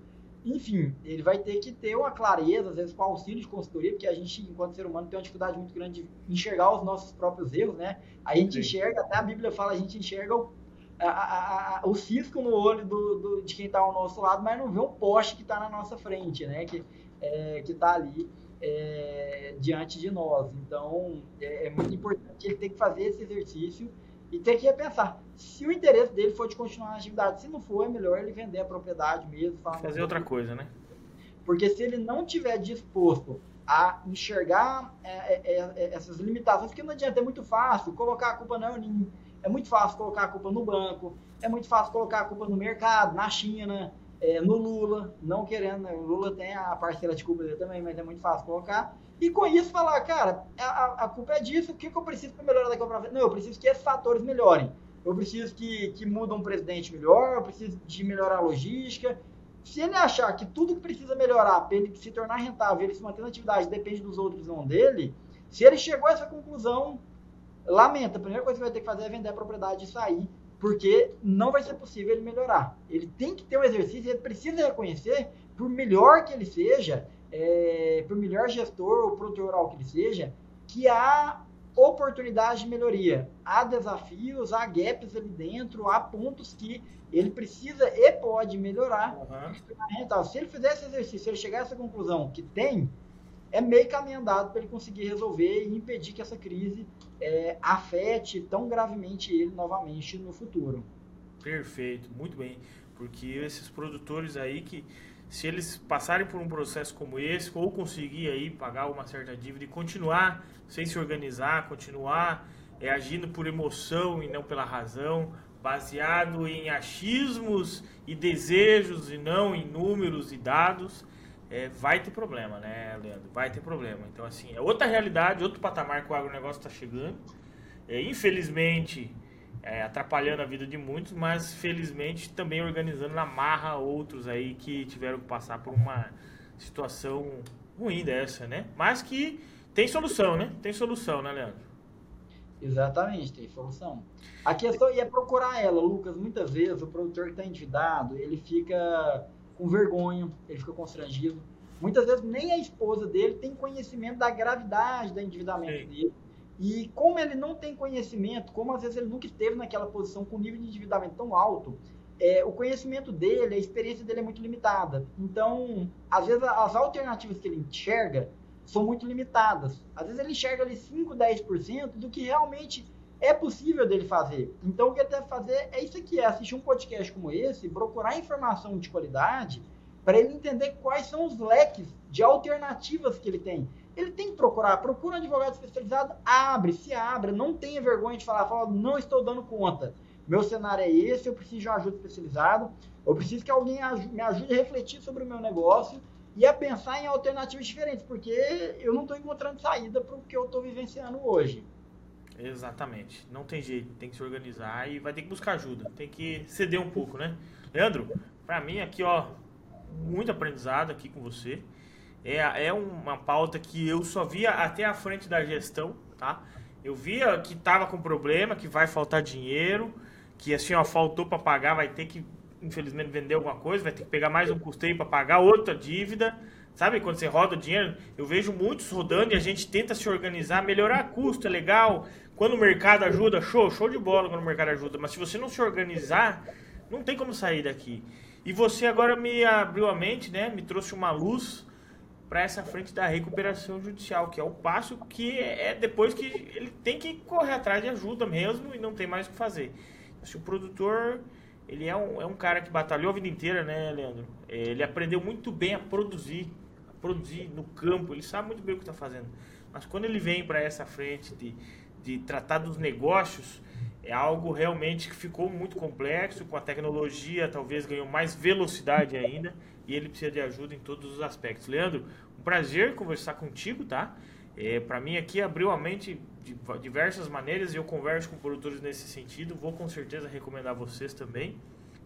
Enfim, ele vai ter que ter uma clareza, às vezes com auxílio de consultoria, porque a gente, enquanto ser humano, tem uma dificuldade muito grande de enxergar os nossos próprios erros, né? A gente Sim. enxerga, até a Bíblia fala, a gente enxerga o, a, a, a, o cisco no olho do, do de quem está ao nosso lado, mas não vê um poste que está na nossa frente, né? Que é, está ali é, diante de nós. Então, é, é, muito importante ele ter que fazer esse exercício e ter que pensar se o interesse dele for de continuar na atividade. Se não for, é melhor ele vender a propriedade mesmo. Fazer outra coisa, né? Porque se ele não tiver disposto a enxergar é, é, é, essas limitações, porque não adianta, é muito fácil colocar a culpa na Unim, é muito fácil colocar a culpa no banco, é muito fácil colocar a culpa no mercado, na China, é, no Lula, não querendo, né? o Lula tem a parcela de culpa dele também, mas é muito fácil colocar. E com isso falar, cara, a, a culpa é disso, o que, que eu preciso para melhorar daqui para frente? Não, eu preciso que esses fatores melhorem. Eu preciso que, que mude um presidente melhor, eu preciso de melhorar a logística. Se ele achar que tudo que precisa melhorar para ele se tornar rentável, ele se manter na atividade, depende dos outros não dele, se ele chegou a essa conclusão, lamenta. A primeira coisa que vai ter que fazer é vender a propriedade e sair, porque não vai ser possível ele melhorar. Ele tem que ter um exercício, ele precisa reconhecer, por melhor que ele seja, é, por melhor gestor ou produtor rural que ele seja, que há oportunidade de melhoria. Há desafios, há gaps ali dentro, há pontos que ele precisa e pode melhorar. Uhum. Se ele fizer esse exercício, se ele chegar a essa conclusão que tem, é meio caminho andado para ele conseguir resolver e impedir que essa crise é, afete tão gravemente ele novamente no futuro. Perfeito, muito bem. Porque esses produtores aí que se eles passarem por um processo como esse, ou conseguir aí pagar uma certa dívida e continuar sem se organizar, continuar é, agindo por emoção e não pela razão, baseado em achismos e desejos e não em números e dados, é, vai ter problema, né, Leandro? Vai ter problema. Então, assim, é outra realidade, outro patamar que o agronegócio está chegando. É, infelizmente, é, atrapalhando a vida de muitos, mas felizmente também organizando na marra outros aí que tiveram que passar por uma situação ruim dessa, né? Mas que tem solução, né? Tem solução, né, Leandro? Exatamente, tem solução. A questão é procurar ela, Lucas. Muitas vezes o produtor que está endividado, ele fica com vergonha, ele fica constrangido. Muitas vezes nem a esposa dele tem conhecimento da gravidade do endividamento Sim. dele e como ele não tem conhecimento, como às vezes ele nunca esteve naquela posição com nível de endividamento tão alto, é, o conhecimento dele, a experiência dele é muito limitada. Então, às vezes as alternativas que ele enxerga são muito limitadas. Às vezes ele enxerga ali 5, 10% do que realmente é possível dele fazer. Então, o que ele deve fazer é isso aqui, é assistir um podcast como esse, procurar informação de qualidade para ele entender quais são os leques de alternativas que ele tem ele tem que procurar, procura um advogado especializado, abre, se abre, não tenha vergonha de falar, fala, não estou dando conta. Meu cenário é esse, eu preciso de uma ajuda especializada, eu preciso que alguém me ajude a refletir sobre o meu negócio e a pensar em alternativas diferentes, porque eu não estou encontrando saída para o que eu estou vivenciando hoje. Exatamente. Não tem jeito, tem que se organizar e vai ter que buscar ajuda, tem que ceder um pouco, né? Leandro, para mim aqui, ó, muito aprendizado aqui com você é, é uma pauta que eu só via até a frente da gestão, tá? Eu via que tava com problema, que vai faltar dinheiro, que assim, ó, faltou para pagar, vai ter que, infelizmente, vender alguma coisa, vai ter que pegar mais um custeio para pagar outra dívida. Sabe, quando você roda o dinheiro, eu vejo muitos rodando e a gente tenta se organizar, melhorar custo, é legal. Quando o mercado ajuda, show, show de bola quando o mercado ajuda. Mas se você não se organizar, não tem como sair daqui. E você agora me abriu a mente, né? Me trouxe uma luz para essa frente da recuperação judicial, que é o passo que é depois que ele tem que correr atrás de ajuda mesmo e não tem mais o que fazer. Se o produtor, ele é um, é um cara que batalhou a vida inteira, né, Leandro? Ele aprendeu muito bem a produzir, a produzir no campo, ele sabe muito bem o que está fazendo. Mas quando ele vem para essa frente de, de tratar dos negócios, é algo realmente que ficou muito complexo, com a tecnologia talvez ganhou mais velocidade ainda e ele precisa de ajuda em todos os aspectos. Leandro, um prazer conversar contigo, tá? É, para mim aqui abriu a mente de diversas maneiras e eu converso com produtores nesse sentido. Vou com certeza recomendar vocês também.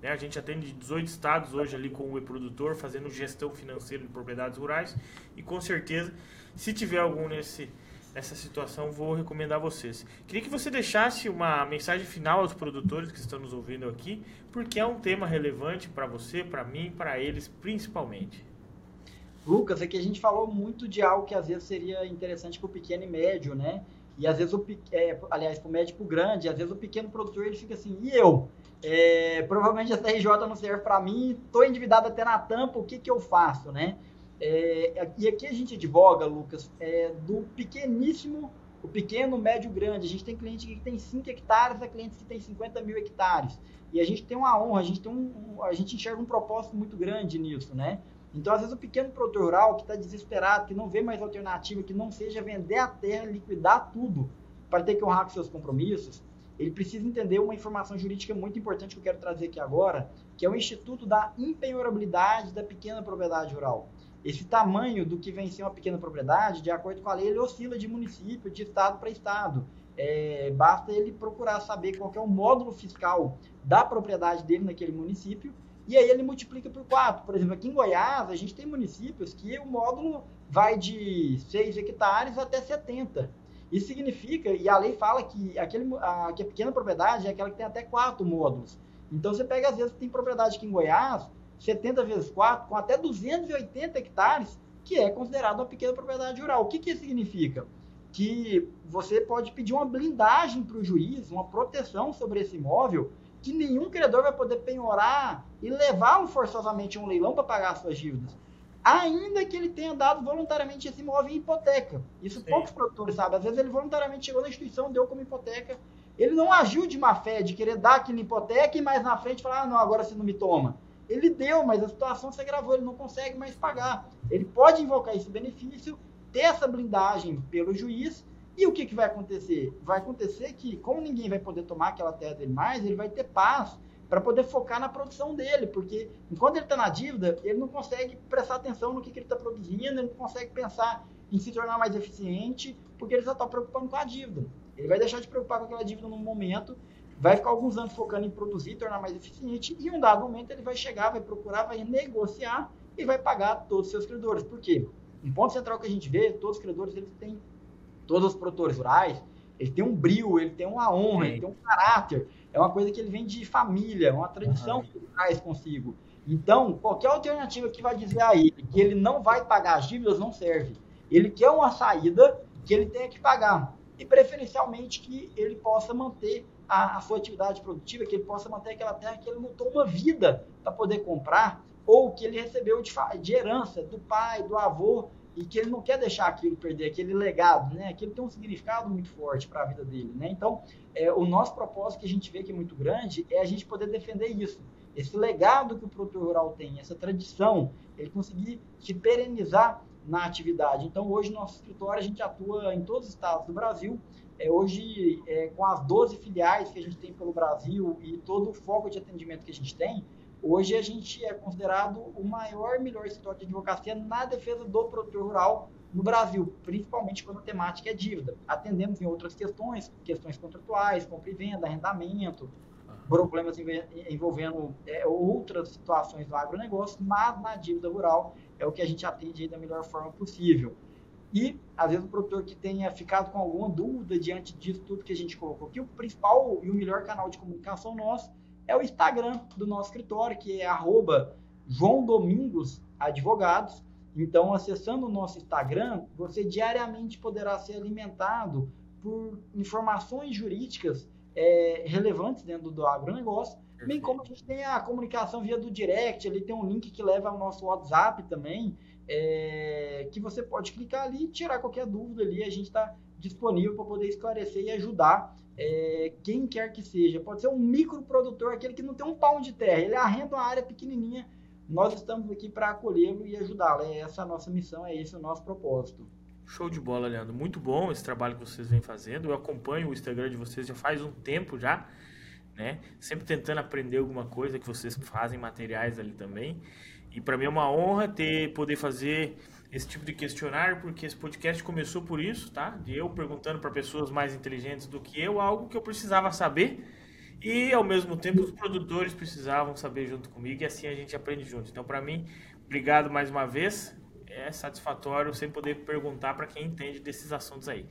Né? A gente atende 18 estados hoje ali com o e-produtor, fazendo gestão financeira de propriedades rurais. E com certeza, se tiver algum nesse nessa situação, vou recomendar vocês. Queria que você deixasse uma mensagem final aos produtores que estão nos ouvindo aqui, porque é um tema relevante para você, para mim, para eles principalmente. Lucas, aqui a gente falou muito de algo que às vezes seria interessante para o pequeno e médio, né? E às vezes o é, aliás, para o médio para o grande, às vezes o pequeno produtor ele fica assim, e eu? É, provavelmente essa RJ não serve para mim, estou endividado até na tampa, o que, que eu faço, né? É, e aqui a gente advoga, Lucas, é, do pequeníssimo, o pequeno, médio, grande. A gente tem cliente que tem 5 hectares, a clientes que tem 50 mil hectares. E a gente tem uma honra, a gente, tem um, a gente enxerga um propósito muito grande nisso, né? Então, às vezes, o pequeno produtor rural que está desesperado, que não vê mais alternativa, que não seja vender a terra, liquidar tudo para ter que honrar com seus compromissos, ele precisa entender uma informação jurídica muito importante que eu quero trazer aqui agora, que é o Instituto da Impenhorabilidade da Pequena Propriedade Rural. Esse tamanho do que ser uma pequena propriedade, de acordo com a lei, ele oscila de município, de estado para estado. É, basta ele procurar saber qual é o módulo fiscal da propriedade dele naquele município e aí ele multiplica por 4. Por exemplo, aqui em Goiás, a gente tem municípios que o módulo vai de 6 hectares até 70. Isso significa, e a lei fala que, aquele, a, que a pequena propriedade é aquela que tem até 4 módulos. Então você pega, às vezes, tem propriedade aqui em Goiás, 70 vezes 4, com até 280 hectares, que é considerado uma pequena propriedade rural. O que, que isso significa? Que você pode pedir uma blindagem para o juiz, uma proteção sobre esse imóvel, que nenhum credor vai poder penhorar e levá-lo forçosamente a um leilão para pagar as suas dívidas. Ainda que ele tenha dado voluntariamente esse imóvel em hipoteca. Isso Sim. poucos produtores sabem. Às vezes ele voluntariamente chegou na instituição, deu como hipoteca. Ele não agiu de má fé, de querer dar aquela hipoteca e mais na frente falar, ah, não, agora você não me toma. Ele deu, mas a situação se agravou, ele não consegue mais pagar. Ele pode invocar esse benefício, ter essa blindagem pelo juiz, e o que, que vai acontecer? Vai acontecer que, como ninguém vai poder tomar aquela terra dele mais, ele vai ter paz para poder focar na produção dele, porque enquanto ele está na dívida, ele não consegue prestar atenção no que, que ele está produzindo, ele não consegue pensar em se tornar mais eficiente, porque ele só está preocupando com a dívida. Ele vai deixar de preocupar com aquela dívida no momento vai ficar alguns anos focando em produzir, tornar mais eficiente, e em um dado momento ele vai chegar, vai procurar, vai negociar e vai pagar todos os seus credores. Por quê? Um ponto central que a gente vê, todos os credores, eles têm, todos os produtores rurais, ele tem um brilho, ele tem uma honra, Sim. ele tem um caráter. É uma coisa que ele vem de família, é uma tradição uhum. que ele traz consigo. Então, qualquer alternativa que vai dizer a ele que ele não vai pagar as dívidas não serve. Ele quer uma saída que ele tenha que pagar. E preferencialmente que ele possa manter a, a, sua atividade produtiva, que ele possa manter aquela terra que ele lutou uma vida para poder comprar, ou que ele recebeu de, de, herança do pai, do avô, e que ele não quer deixar aquilo perder, aquele legado, né? Aquilo tem um significado muito forte para a vida dele, né? Então, é, o nosso propósito que a gente vê que é muito grande é a gente poder defender isso. Esse legado que o produtor rural tem, essa tradição, ele conseguir se perenizar na atividade. Então, hoje, no nosso escritório, a gente atua em todos os estados do Brasil, é, hoje, é, com as 12 filiais que a gente tem pelo Brasil e todo o foco de atendimento que a gente tem, hoje a gente é considerado o maior melhor escritório de advocacia na defesa do produtor rural no Brasil, principalmente quando a temática é dívida. Atendemos em outras questões, questões contratuais, compra e venda, arrendamento, problemas envolvendo é, outras situações do agronegócio, mas na dívida rural é o que a gente atende da melhor forma possível. E, às vezes, o produtor que tenha ficado com alguma dúvida diante disso tudo que a gente colocou aqui, o principal e o melhor canal de comunicação nosso é o Instagram do nosso escritório, que é arroba João Domingos Advogados. Então, acessando o nosso Instagram, você diariamente poderá ser alimentado por informações jurídicas é, relevantes dentro do agronegócio. Bem como a gente tem a comunicação via do direct, ali tem um link que leva ao nosso WhatsApp também, é, que você pode clicar ali e tirar qualquer dúvida ali. A gente está disponível para poder esclarecer e ajudar é, quem quer que seja. Pode ser um microprodutor, aquele que não tem um pão de terra, ele arrenda uma área pequenininha. Nós estamos aqui para acolhê-lo e ajudá-lo. É essa a nossa missão, é esse o nosso propósito. Show de bola, Leandro. Muito bom esse trabalho que vocês vêm fazendo. Eu acompanho o Instagram de vocês já faz um tempo já, né? Sempre tentando aprender alguma coisa que vocês fazem materiais ali também. E para mim é uma honra ter poder fazer esse tipo de questionário, porque esse podcast começou por isso, tá? De eu perguntando para pessoas mais inteligentes do que eu algo que eu precisava saber e ao mesmo tempo os produtores precisavam saber junto comigo e assim a gente aprende junto. Então, para mim, obrigado mais uma vez. É satisfatório sempre poder perguntar para quem entende desses assuntos aí.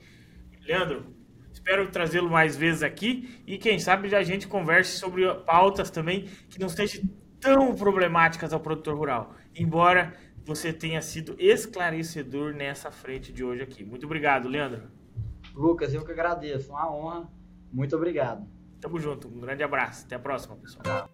Leandro, espero trazê-lo mais vezes aqui e quem sabe a gente converse sobre pautas também que não estejam tão problemáticas ao produtor rural. Embora você tenha sido esclarecedor nessa frente de hoje aqui. Muito obrigado, Leandro. Lucas, eu que agradeço. Uma honra. Muito obrigado. Tamo junto. Um grande abraço. Até a próxima, pessoal.